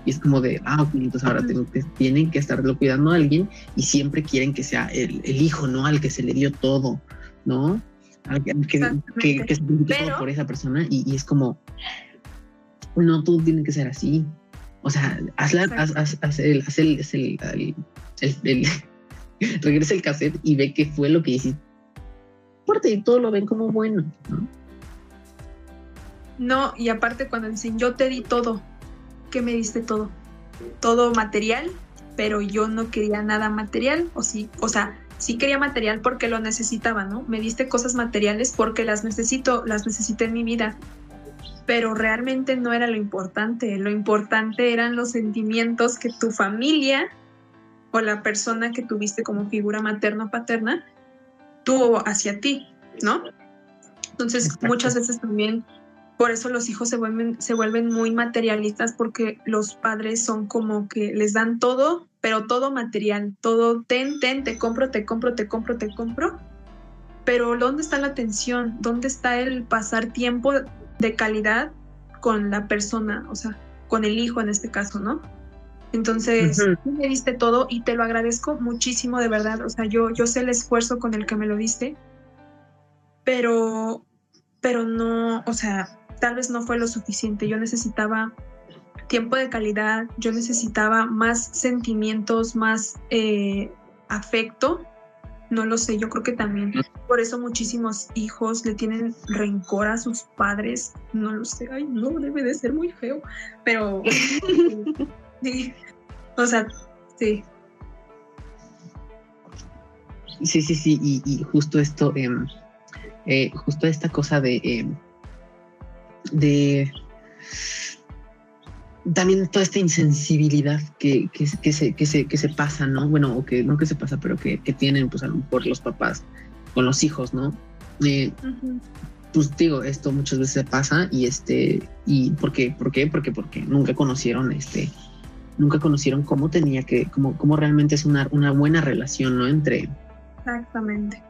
Y es como de, ah, ok, entonces ahora tengo que, tienen que estarlo cuidando a alguien y siempre quieren que sea el, el hijo, ¿no? Al que se le dio todo, ¿no? Al que, que, que, se dio todo Pero- por esa persona y, y es como, no, tú tienes que ser así. O sea, hazla, haz, Exacto. haz, haz el, haz el, haz el, el- el- el- regresa el cassette y ve qué fue lo que hiciste. Y todo lo ven como bueno, ¿no? No, y aparte cuando dicen, yo te di todo, ¿qué me diste todo? Todo material, pero yo no quería nada material, o sí, o sea, sí quería material porque lo necesitaba, ¿no? Me diste cosas materiales porque las necesito, las necesité en mi vida, pero realmente no era lo importante, lo importante eran los sentimientos que tu familia o la persona que tuviste como figura materna o paterna tuvo hacia ti, ¿no? Entonces, Exacto. muchas veces también por eso los hijos se vuelven, se vuelven muy materialistas porque los padres son como que les dan todo, pero todo material, todo, ten, ten, te compro, te compro, te compro, te compro. Pero ¿dónde está la atención? ¿Dónde está el pasar tiempo de calidad con la persona? O sea, con el hijo en este caso, ¿no? Entonces, tú me diste todo y te lo agradezco muchísimo, de verdad. O sea, yo, yo sé el esfuerzo con el que me lo diste, pero pero no, o sea, tal vez no fue lo suficiente. Yo necesitaba tiempo de calidad, yo necesitaba más sentimientos, más eh, afecto. No lo sé, yo creo que también por eso muchísimos hijos le tienen rencor a sus padres. No lo sé, ay, no, debe de ser muy feo, pero sí, o sea, sí. Sí, sí, sí, y, y justo esto, em, eh, justo esta cosa de, em, de también toda esta insensibilidad que, que, que se, que, se, que se pasa, ¿no? Bueno, o que no que se pasa, pero que, que tienen, pues a lo mejor los papás con los hijos, ¿no? Eh, pues digo, esto muchas veces pasa y este, y ¿por qué? ¿Por qué? Porque, porque nunca conocieron este, nunca conocieron cómo tenía que, cómo, cómo realmente es una, una buena relación, ¿no? Entre Exactamente.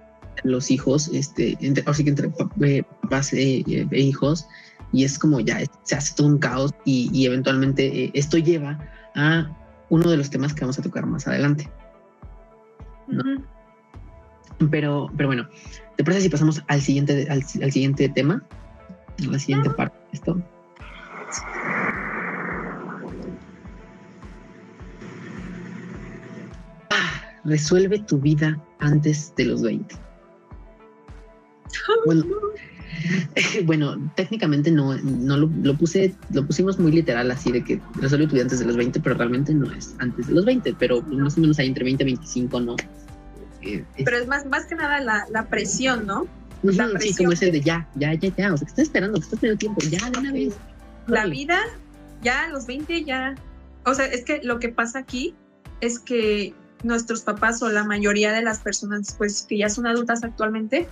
los hijos, este, entre, así que entre eh, papás e, e- e hijos, y es como ya se hace todo un caos y, y eventualmente eh, esto lleva a uno de los temas que vamos a tocar más adelante. No. Pero, pero bueno, ¿te parece si pasamos al siguiente, al, al siguiente tema? A la siguiente parte de esto. Ah, resuelve tu vida antes de los 20. Bueno, bueno, técnicamente no, no lo, lo puse, lo pusimos muy literal así de que resuelve tu vida antes de los 20, pero realmente no es antes de los 20, pero pues, más o menos ahí entre 20 y 25, ¿no? Eh, es- Pero es más, más que nada la, la presión, ¿no? La sí, presión como ese de ya, ya, ya, ya. O sea, que estás esperando, que estás teniendo tiempo, ya de una vez. La vida, ya a los 20, ya. O sea, es que lo que pasa aquí es que nuestros papás o la mayoría de las personas, pues que ya son adultas actualmente,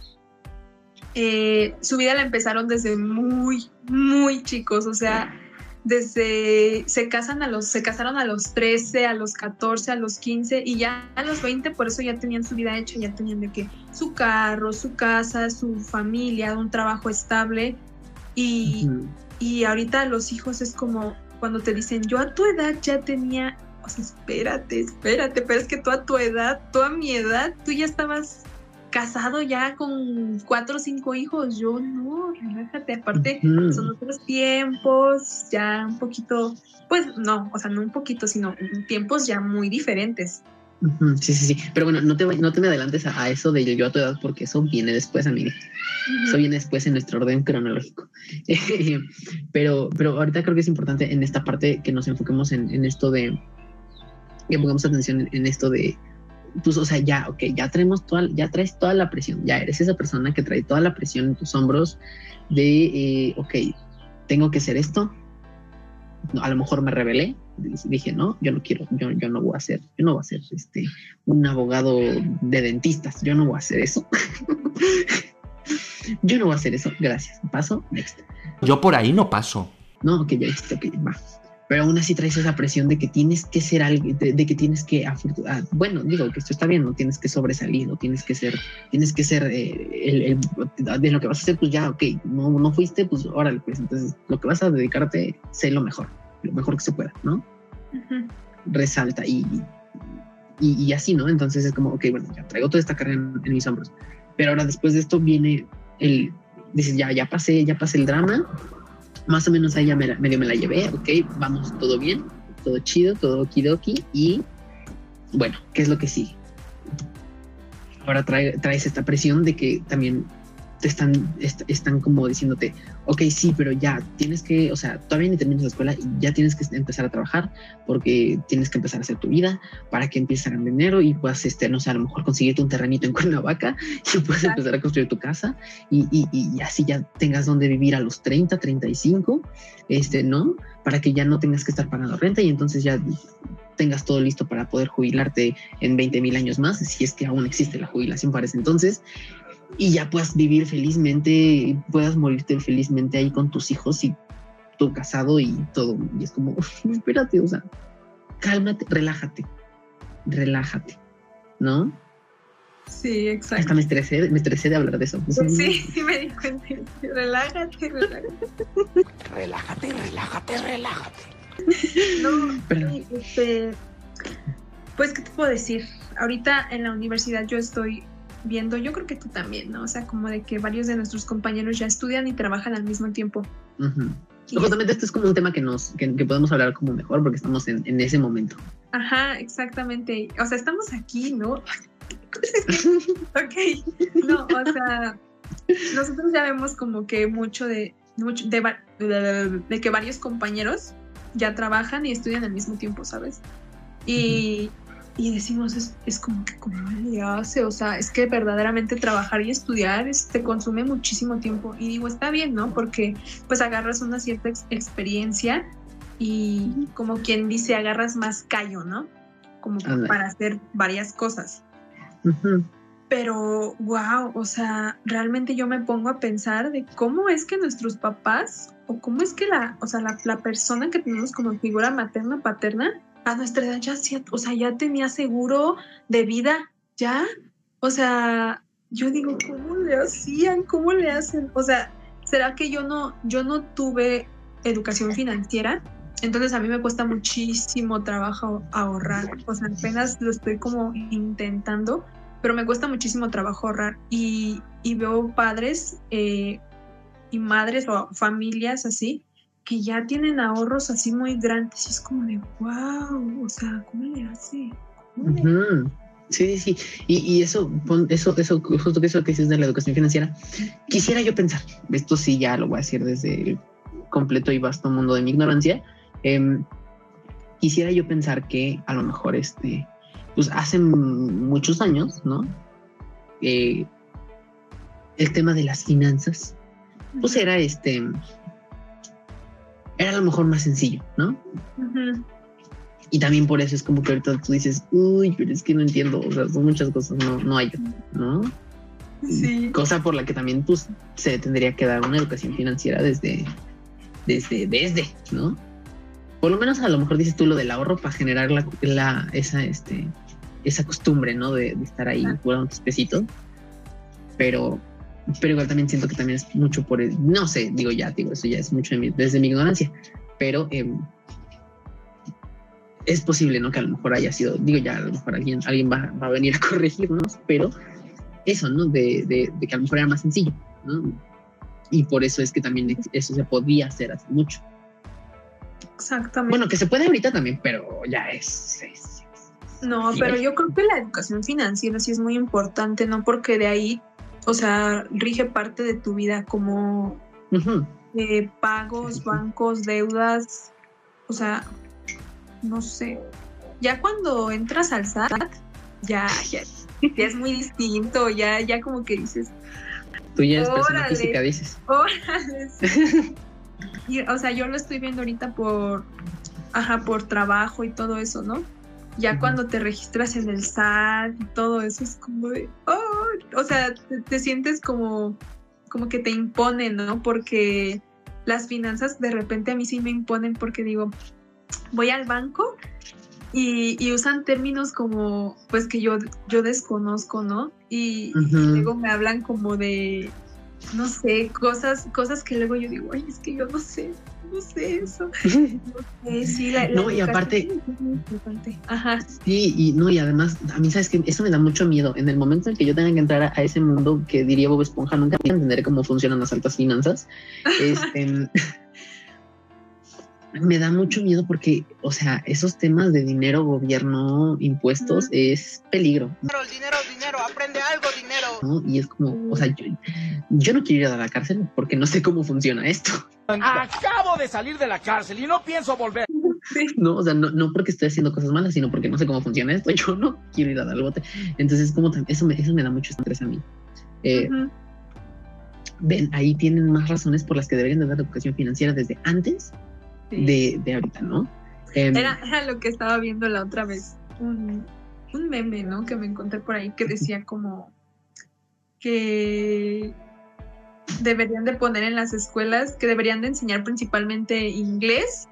eh, su vida la empezaron desde muy, muy chicos. O sea, desde se casan a los, se casaron a los 13, a los 14, a los 15 y ya a los 20, por eso ya tenían su vida hecha, ya tenían de que su carro, su casa, su familia, un trabajo estable. Y, y ahorita los hijos es como cuando te dicen, yo a tu edad ya tenía, o sea, espérate, espérate, pero es que tú a tu edad, tú a mi edad, tú ya estabas casado ya con cuatro o cinco hijos, yo no, relájate, aparte son otros tiempos, ya un poquito, pues no, o sea, no un poquito, sino tiempos ya muy diferentes. Sí, sí, sí. Pero bueno, no te, no te me adelantes a, a eso de yo a tu edad, porque eso viene después, amiga. Eso viene después en nuestro orden cronológico. pero, pero ahorita creo que es importante en esta parte que nos enfoquemos en, en esto de, que pongamos atención en, en esto de, pues, o sea, ya, ok, ya traemos toda, ya traes toda la presión, ya eres esa persona que trae toda la presión en tus hombros de, eh, ok, tengo que hacer esto. No, a lo mejor me rebelé, dije, no, yo no quiero, yo, yo no voy a hacer, yo no voy a ser este, un abogado de dentistas, yo no voy a hacer eso. yo no voy a hacer eso, gracias. Paso, next. Yo por ahí no paso. No, ok, ya dijiste, ok, va. Pero aún así traes esa presión de que tienes que ser algo, de, de que tienes que, ah, bueno, digo que esto está bien, no tienes que sobresalir, no tienes que ser, tienes que ser eh, el, el- de lo que vas a hacer, pues ya, ok, no, no fuiste, pues órale, pues entonces lo que vas a dedicarte, sé lo mejor, lo mejor que se pueda, ¿no? Resalta y, y, y así, ¿no? Entonces es como, ok, bueno, ya traigo toda esta carga en, en mis hombros. Pero ahora después de esto viene el, dices, ya, ya pasé, ya pasé el drama, más o menos ahí ya medio me la llevé, ok, vamos, todo bien, todo chido, todo okidoki y bueno, ¿qué es lo que sigue? Ahora trae- traes esta presión de que también te están, est- están como diciéndote, ok, sí, pero ya tienes que, o sea, todavía ni terminas la escuela y ya tienes que empezar a trabajar porque tienes que empezar a hacer tu vida para que empieces a ganar dinero y puedas, este, no sé, a lo mejor conseguirte un terrenito en Cuernavaca y puedas Exacto. empezar a construir tu casa y, y, y así ya tengas donde vivir a los 30, 35, este, ¿no? Para que ya no tengas que estar pagando renta y entonces ya tengas todo listo para poder jubilarte en 20 mil años más, si es que aún existe la jubilación para ese entonces, y ya puedas vivir felizmente, puedas morirte felizmente ahí con tus hijos y tú casado y todo. Y es como, espérate, o sea, cálmate, relájate, relájate, ¿no? Sí, Hasta exacto. me estresé, me estresé de hablar de eso. Sí, sí me di cuenta. Relájate, relájate. Relájate, relájate, relájate. No, sí, este, pues, ¿qué te puedo decir? Ahorita en la universidad yo estoy viendo, yo creo que tú también, ¿no? O sea, como de que varios de nuestros compañeros ya estudian y trabajan al mismo tiempo. Y- Justamente este es como un tema que nos que, que podemos hablar como mejor porque estamos en, en ese momento. Ajá, exactamente. O sea, estamos aquí, ¿no? ok, no, o sea, nosotros ya vemos como que mucho de, mucho de, va- de, de que varios compañeros ya trabajan y estudian al mismo tiempo, ¿sabes? Y, y decimos, es, es como que, ¿cómo le hace? O sea, es que verdaderamente trabajar y estudiar es- te consume muchísimo tiempo. Y digo, está bien, ¿no? Porque pues agarras una cierta ex- experiencia y como quien dice, agarras más callo, ¿no? Como para hacer varias cosas. Pero, wow, o sea, realmente yo me pongo a pensar de cómo es que nuestros papás, o cómo es que la, o sea, la, la persona que tenemos como figura materna, paterna, a nuestra edad ya, o sea, ya tenía seguro de vida, ya. O sea, yo digo, ¿cómo le hacían? ¿Cómo le hacen? O sea, ¿será que yo no, yo no tuve educación financiera? Entonces a mí me cuesta muchísimo trabajo ahorrar. O sea, apenas lo estoy como intentando, pero me cuesta muchísimo trabajo ahorrar. Y, y veo padres eh, y madres o familias así que ya tienen ahorros así muy grandes. Y es como de, wow, o sea, ¿cómo le hace? ¿Cómo le Ujú. Sí, sí, sí. Y, y eso, pon- eso, eso, justo que eso que dices de la educación financiera, quisiera yo pensar, esto sí ya lo voy a decir desde el completo y vasto mundo de mi ignorancia, em, quisiera yo pensar que a lo mejor este, pues hace muchos años, ¿no? Eh, el tema de las finanzas, pues era este, era a lo mejor más sencillo, ¿no? Y también por eso es como que ahorita tú dices, uy, pero es que no entiendo, o sea, son muchas cosas, no, no hay, ¿no? Sí. Cosa por la que también pues se tendría que dar una educación financiera desde, desde, desde, ¿no? Por lo menos a lo mejor dices tú lo del ahorro para generar la, la esa, este, esa costumbre, ¿no? De, de estar ahí jugando tus pesitos. Pero, pero igual también siento que también es mucho por el, no sé, digo ya, digo, eso ya es mucho de mi- desde mi ignorancia, pero em, es posible, ¿no? Que a lo mejor haya sido, digo ya, a lo mejor alguien, alguien va, va a venir a corregirnos, pero eso, ¿no? De, de, de que a lo mejor era más sencillo, ¿no? Y por eso es que también eso se podía hacer hace mucho. Exactamente. Bueno, que se puede ahorita también, pero ya es. es- No, pero yo creo que la educación financiera sí es muy importante, ¿no? Porque de ahí, o sea, rige parte de tu vida como eh, pagos, bancos, deudas, o sea, no sé. Ya cuando entras al SAT, ya, ya, ya es muy distinto, ya, ya como que dices, Tú ya eres persona física, dices. órale. sí". Y, o sea, yo lo estoy viendo ahorita por, ajá, por trabajo y todo eso, ¿no? Ya cuando te registras en el SAT y todo eso es como de, oh, o sea, te, te sientes como, como que te imponen, ¿no? Porque las finanzas de repente a mí sí me imponen porque digo, voy al banco y, y usan términos como, pues que yo, yo desconozco, ¿no? Y, y luego me hablan como de, no sé, cosas, cosas que luego yo digo, ay, es que yo no sé, no sé eso. Eh, sí, la- la No, y aparte-. Ajá. Sí, y no, y además, a mí sabes que eso me da mucho miedo. En el momento en que yo tenga que entrar a, a ese mundo que diría Bob Esponja, nunca voy a entender cómo funcionan las altas finanzas. Este, me da mucho miedo porque, o sea, esos temas de dinero, gobierno, impuestos, es peligro. El dinero, dinero, aprende algo, dinero. ¿no? Y es como, o sea, yo, yo no quiero ir a la cárcel porque no sé cómo funciona esto, Acabo de salir de la cárcel y no pienso volver. Sí. ¿no? O sea, no, no porque estoy haciendo cosas malas, sino porque no sé cómo funciona esto. Yo no quiero ir a dar el bote. Entonces, como eso me, eso me da mucho estrés a mí. Eh. Ven, ahí tienen más razones por las que deberían de dar educación financiera desde antes Sí. de, de ahorita, ¿no? Em, Era, era lo que estaba viendo la otra vez. Un, un meme, ¿no? Que me encontré por ahí que decía como que deberían de poner en las escuelas, que deberían de enseñar principalmente inglés,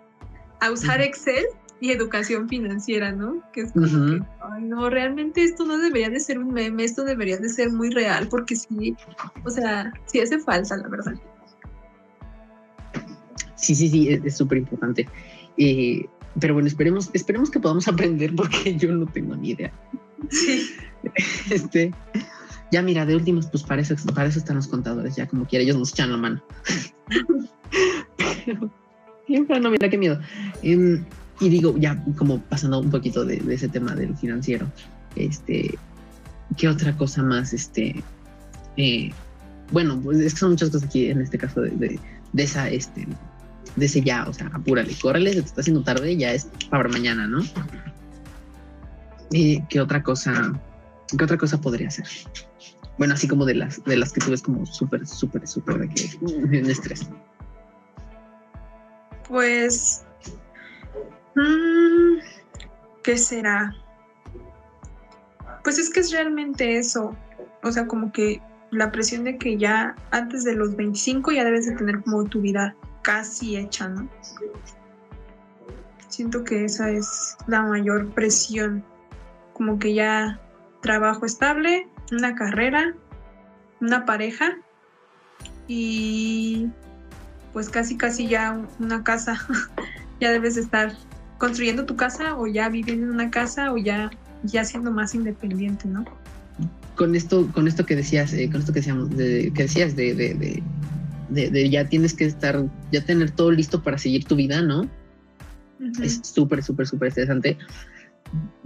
a usar. Excel y educación financiera, ¿no? Que es como que, ay, no, realmente esto no debería de ser un meme, esto debería de ser muy real, porque sí, o sea, sí hace falta, la verdad. Sí, sí, sí, es súper importante. Eh, pero bueno, esperemos, esperemos que podamos aprender porque yo no tengo ni idea. Sí. Este, Ya mira, de últimos, pues para eso, para eso están los contadores, ya como quiera, ellos nos echan la mano. Pero, no, mira qué miedo. Em, y digo, ya como pasando un poquito de, de, ese tema del financiero, este, ¿qué otra cosa más? Este, eh, bueno, pues es que son muchas cosas aquí en este caso de, de, de esa, este, ese ya, o sea, apúrale, córrele, se te está haciendo tarde, ya es para mañana, ¿no? Eh, ¿Qué otra cosa? ¿Qué otra cosa podría ser? Bueno, así como de las de las que tú ves como súper, súper, súper de que en estrés. Pues, mmm, ¿qué será? Pues es que es realmente eso. O sea, como que la presión de que ya antes de los 25 ya debes de tener como tu vida casi hecha, ¿no? Siento que esa es la mayor presión. Como que ya trabajo estable, una carrera, una pareja y pues casi casi ya una casa. ya debes de estar construyendo tu casa o ya viviendo en una casa o ya, ya siendo más independiente, ¿no? Con esto, con esto que decías, eh, con esto que decíamos, de, que decías de, de, de, de, de ya tienes que estar, ya tener todo listo para seguir tu vida, ¿no? Uh -huh. Es súper, súper, súper interesante.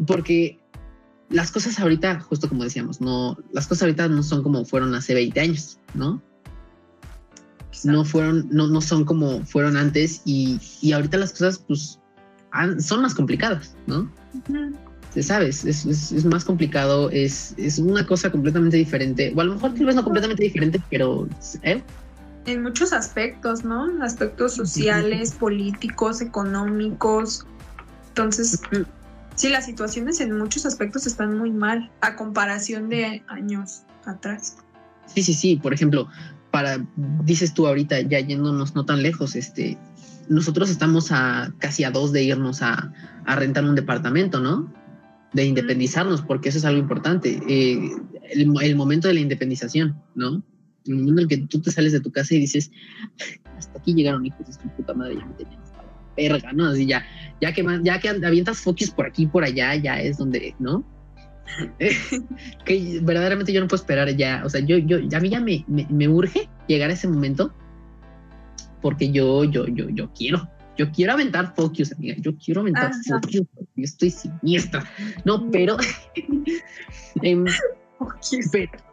Porque las cosas ahorita, justo como decíamos, no, las cosas ahorita no son como fueron hace 20 años, ¿no? Exacto. No fueron, no, no son como fueron antes y, y ahorita las cosas, pues, han, son más complicadas, ¿no? Uh -huh. ¿Sabes? Es, es, es, más complicado, es, es una cosa completamente diferente, o a lo mejor tal vez no completamente diferente, pero... ¿eh? En muchos aspectos, ¿no? Aspectos sociales, políticos, económicos. Entonces, sí, las situaciones en muchos aspectos están muy mal a comparación de años atrás. Sí, sí, sí. Por ejemplo, para, dices tú ahorita, ya yéndonos no tan lejos, este, nosotros estamos a casi a dos de irnos a, a rentar un departamento, ¿no? De independizarnos, porque eso es algo importante. Eh, el, el, momento de la independización, ¿no? El momento en el que tú te sales de tu casa y dices, hasta aquí llegaron hijos de su puta madre, ya me tenían verga, ¿no? Así ya, ya que ya que avientas focus por aquí y por allá, ya es donde, ¿no? que verdaderamente yo no puedo esperar ya, o sea, yo, yo, a mí ya me, me, me, urge llegar a ese momento porque yo, yo, yo, yo quiero, yo quiero aventar focus, amiga, yo quiero aventar Ajá. focus, yo estoy siniestra, no, pero, eh,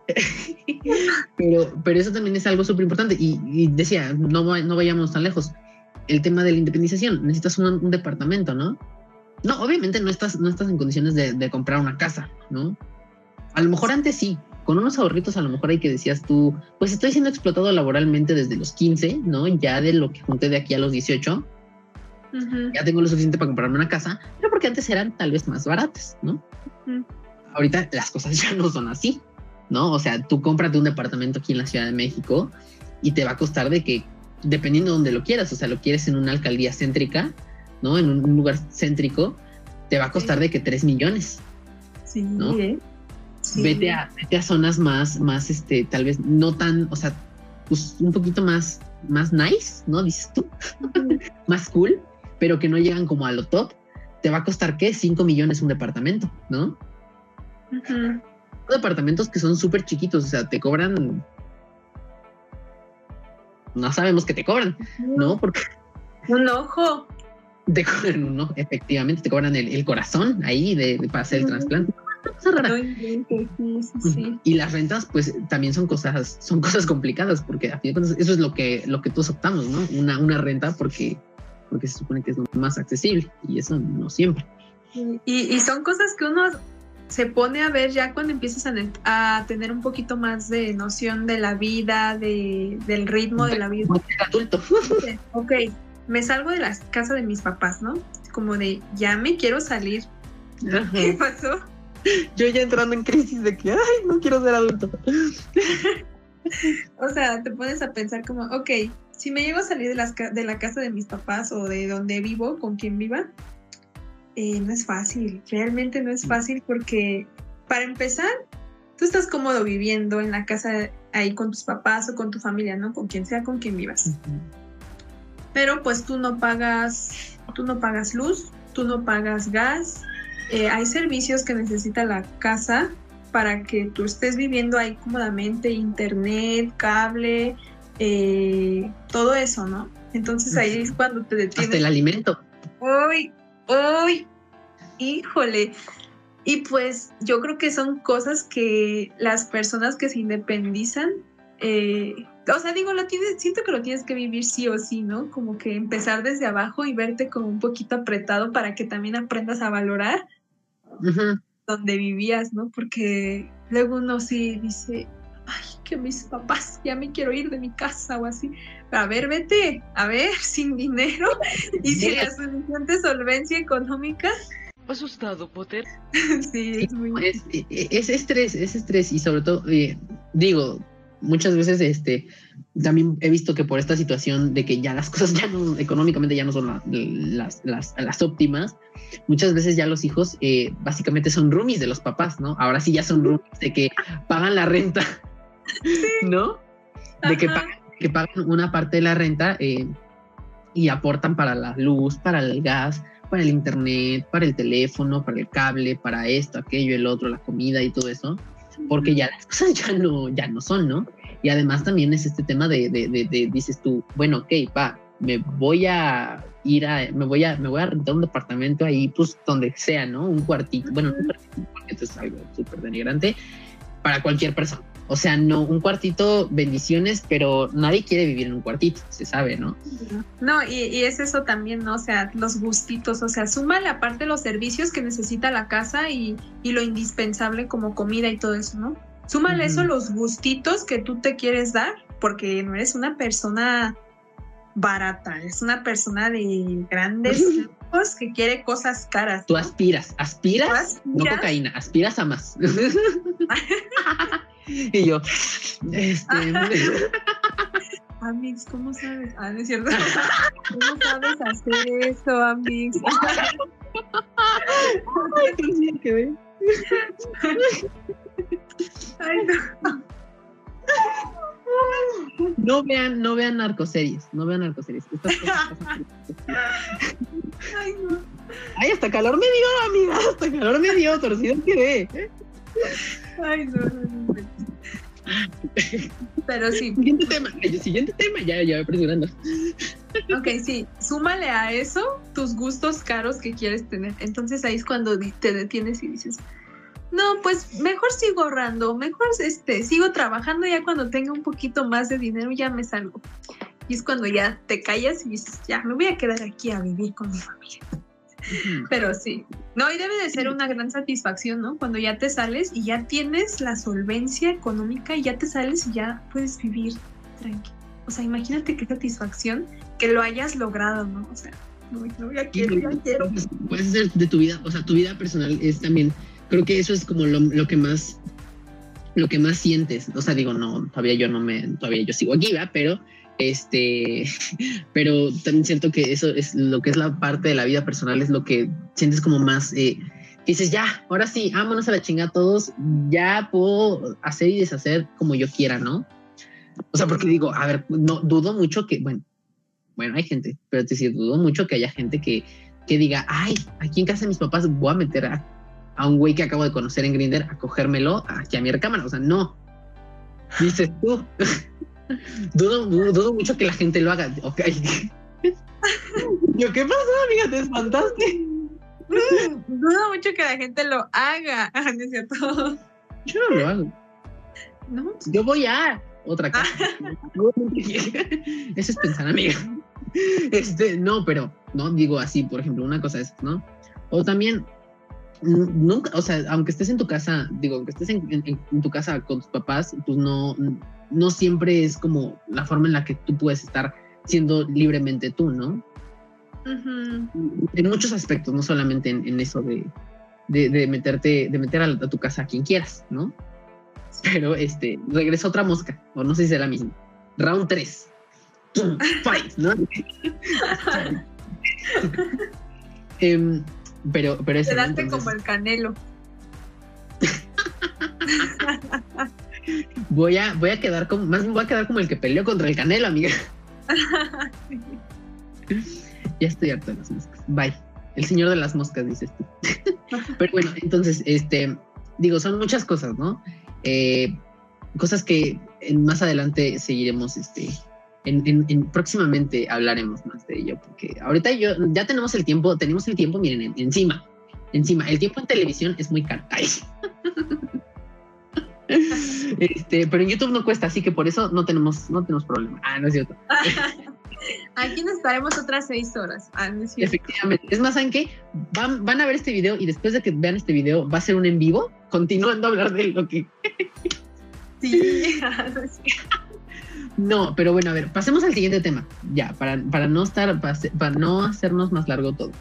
pero, pero, eso también es algo súper importante y, y, decía, no, no vayamos tan lejos el tema de la independización. Necesitas un, un, departamento, ¿no? No, obviamente no estás, no estás en condiciones de, de, comprar una casa, ¿no? A lo mejor antes sí, con unos ahorritos a lo mejor hay que decías tú, pues estoy siendo explotado laboralmente desde los 15, ¿no? Ya de lo que junté de aquí a los 18, uh -huh. ya tengo lo suficiente para comprarme una casa, pero porque antes eran tal vez más baratas, ¿no? Uh -huh. Ahorita las cosas ya no son así, ¿no? O sea, tú cómprate un departamento aquí en la Ciudad de México y te va a costar de que dependiendo de donde lo quieras, o sea, lo quieres en una alcaldía céntrica, ¿no? En un lugar céntrico, te va a costar sí. de que 3 millones. Sí, ¿no? ¿eh? sí. Vete, a, vete a zonas más, más, este, tal vez no tan, o sea, pues un poquito más, más nice, ¿no? Dices tú, más cool, pero que no llegan como a lo top. Te va a costar, ¿qué? 5 millones un departamento, ¿no? Uh -huh. Departamentos que son súper chiquitos, o sea, te cobran no sabemos que te cobran, ¿no? Porque un ojo. Te cobran un ojo, efectivamente, te cobran el, el corazón ahí de, de, para hacer el trasplante. No, sí, sí, sí. Y las rentas, pues también son cosas, son cosas complicadas, porque a fin de cuentas, eso es lo que, lo que todos optamos, ¿no? Una, una renta porque, porque se supone que es lo más accesible, y eso no siempre. Y, y son cosas que uno se pone a ver ya cuando empiezas a, a, tener un poquito más de noción de la vida, de, del ritmo de la vida. Adulto. Ok, me salgo de la casa de mis papás, ¿no? Como de, ya me quiero salir. Ajá. ¿Qué pasó? Yo ya entrando en crisis de que, ay, no quiero ser adulto. o sea, te pones a pensar como, ok, si me llego a salir de, las, de la casa de mis papás o de donde vivo, con quien viva, eh, no es fácil, realmente no es fácil porque para empezar, tú estás cómodo viviendo en la casa ahí con tus papás o con tu familia, ¿no? Con quien sea con quien vivas. Uh -huh. Pero pues tú no pagas, tú no pagas luz, tú no pagas gas, eh, hay servicios que necesita la casa para que tú estés viviendo ahí cómodamente, internet, cable, eh, todo eso, ¿no? Entonces ahí es cuando te detienes. Hasta el alimento. Uy, uy, híjole. Y pues yo creo que son cosas que las personas que se independizan, eh, o sea, digo, lo tienes, siento que lo tienes que vivir sí o sí, ¿no? Como que empezar desde abajo y verte como un poquito apretado para que también aprendas a valorar donde vivías, ¿no? Porque luego uno sí dice, que mis papás, ya me quiero ir de mi casa o así. A ver, vete, a ver, sin dinero y sin la suficiente solvencia económica. Asustado, Potter. sí, es muy... Es, es estrés, es estrés y sobre todo, eh, digo, muchas veces este también he visto que por esta situación de que ya las cosas ya no económicamente ya no son la- las, las, las óptimas, muchas veces ya los hijos eh, básicamente son roomies de los papás, ¿no? Ahora sí ya son roomies de que pagan la renta, ¿no? De que pagan, que pagan una parte de la renta eh, y aportan para la luz, para el gas, para el internet, para el teléfono, para el cable, para esto, aquello, el otro, la comida y todo eso, porque ya las cosas ya no, ya no son, ¿no? Y además también es este tema de, de, de- de- dices tú, bueno, ok, pa, me voy a ir a, me voy a, me voy a rentar un departamento ahí, pues donde sea, ¿no? Un cuartito, bueno, no un cuartito, porque esto es algo súper denigrante para cualquier persona. O sea, no, un cuartito, bendiciones, pero nadie quiere vivir en un cuartito, se sabe, ¿no? No, y, y es eso también, ¿no? O sea, los gustitos, o sea, súmale aparte los servicios que necesita la casa y, y lo indispensable como comida y todo eso, ¿no? Súmale Ujú. eso los gustitos que tú te quieres dar, porque no eres una persona barata, es una persona de grandes lujos que quiere cosas caras. Tú ¿no? aspiras, aspiras, Tú no aspiras. cocaína, aspiras a más. y yo, este, Amix, ¿cómo sabes? Ah, no es cierto. ¿Cómo sabes hacer eso, Amix? Ay, no. no vean, no vean narcoseries, no vean narcoseries. Estas cosas. Ay, no. Ay, hasta calor me dio, amiga, hasta calor me dio, torcido quedé. Ay, no, no, no. Pero sí, Siguiente tema, el siguiente tema, ya, ya apresurando. ok, sí, súmale a eso tus gustos caros que quieres tener. Entonces ahí es cuando te detienes y dices, no, pues mejor sigo ahorrando, mejor este, sigo trabajando ya cuando tenga un poquito más de dinero ya me salgo. Y es cuando ya te callas y dices, ya, me voy a quedar aquí a vivir con mi familia. Pero sí, no, y debe de ser una gran satisfacción, ¿no? Cuando ya te sales y ya tienes la solvencia económica y ya te sales y ya puedes vivir tranquilo. O sea, imagínate qué satisfacción que lo hayas logrado, ¿no? O sea, no, no, ya quiero, ya quiero. Pues, Puedes ser de tu vida, o sea, tu vida personal es también, creo que eso es como lo, lo que más, lo que más sientes. O sea, digo, no, todavía yo no me, todavía yo sigo aquí, ¿verdad? Pero, este, pero también siento que eso es lo que es la parte de la vida personal, es lo que sientes como más, eh, dices, ya, ahora sí, vámonos a la chingada todos, ya puedo hacer y deshacer como yo quiera, ¿no? O sea, porque digo, a ver, no dudo mucho que, bueno, bueno, hay gente, pero te decir, dudo mucho que haya gente que, que diga, ay, aquí en casa de mis papás voy a meter a, a un güey que acabo de conocer en Grinder a cogérmelo aquí a mi recámara. O sea, no. Dices tú. dudo, dudo, mucho que la gente lo haga. Ok. Yo, ¿qué pasó, amiga? ¿Te espantaste? Mm, Dudo mucho que la gente lo haga, ¿no es cierto? Yo no lo hago. ¿No? Yo voy a otra cosa. Eso es pensar, amiga. Este, no, pero no digo así, por ejemplo, una cosa es, ¿no? O también, n- nunca, o sea, aunque estés en tu casa, digo, aunque estés en, en- en tu casa con tus papás, pues no, no siempre es como la forma en la que tú puedes estar siendo libremente tú, ¿no? En muchos aspectos, no solamente en, en eso de, de, de meterte, de meter a, a tu casa a quien quieras, ¿no? Pero este, regresa otra mosca, o no sé si será la misma. Round 3. Fight, ¿no? Em, pero, pero eso. Quedaste Entonces, como el canelo. voy a, voy a quedar como, más voy a quedar como el que peleó contra el canelo, amiga. Ya estoy harto de las moscas. Bye. El señor de las moscas, dices tú. Pero bueno, entonces, este, digo, son muchas cosas, ¿no? Eh, cosas que en- más adelante seguiremos, este, en, en- en- próximamente hablaremos más de ello, porque ahorita yo, ya tenemos el tiempo, tenemos el tiempo, miren, en- encima, encima, el tiempo en televisión es muy caro. Este, pero en YouTube no cuesta, así que por eso no tenemos, no tenemos problema. Ah, no es cierto. Aquí nos estaremos otras seis horas. Ah, no es cierto. Efectivamente. Es más, ¿saben qué? Van, van a ver este video y después de que vean este video va a ser un en vivo, continuando a hablar de lo que... Sí. Ah. No, pero bueno, a ver, pasemos al siguiente tema, ya, para, para no estar, para, para no hacernos más largo todo.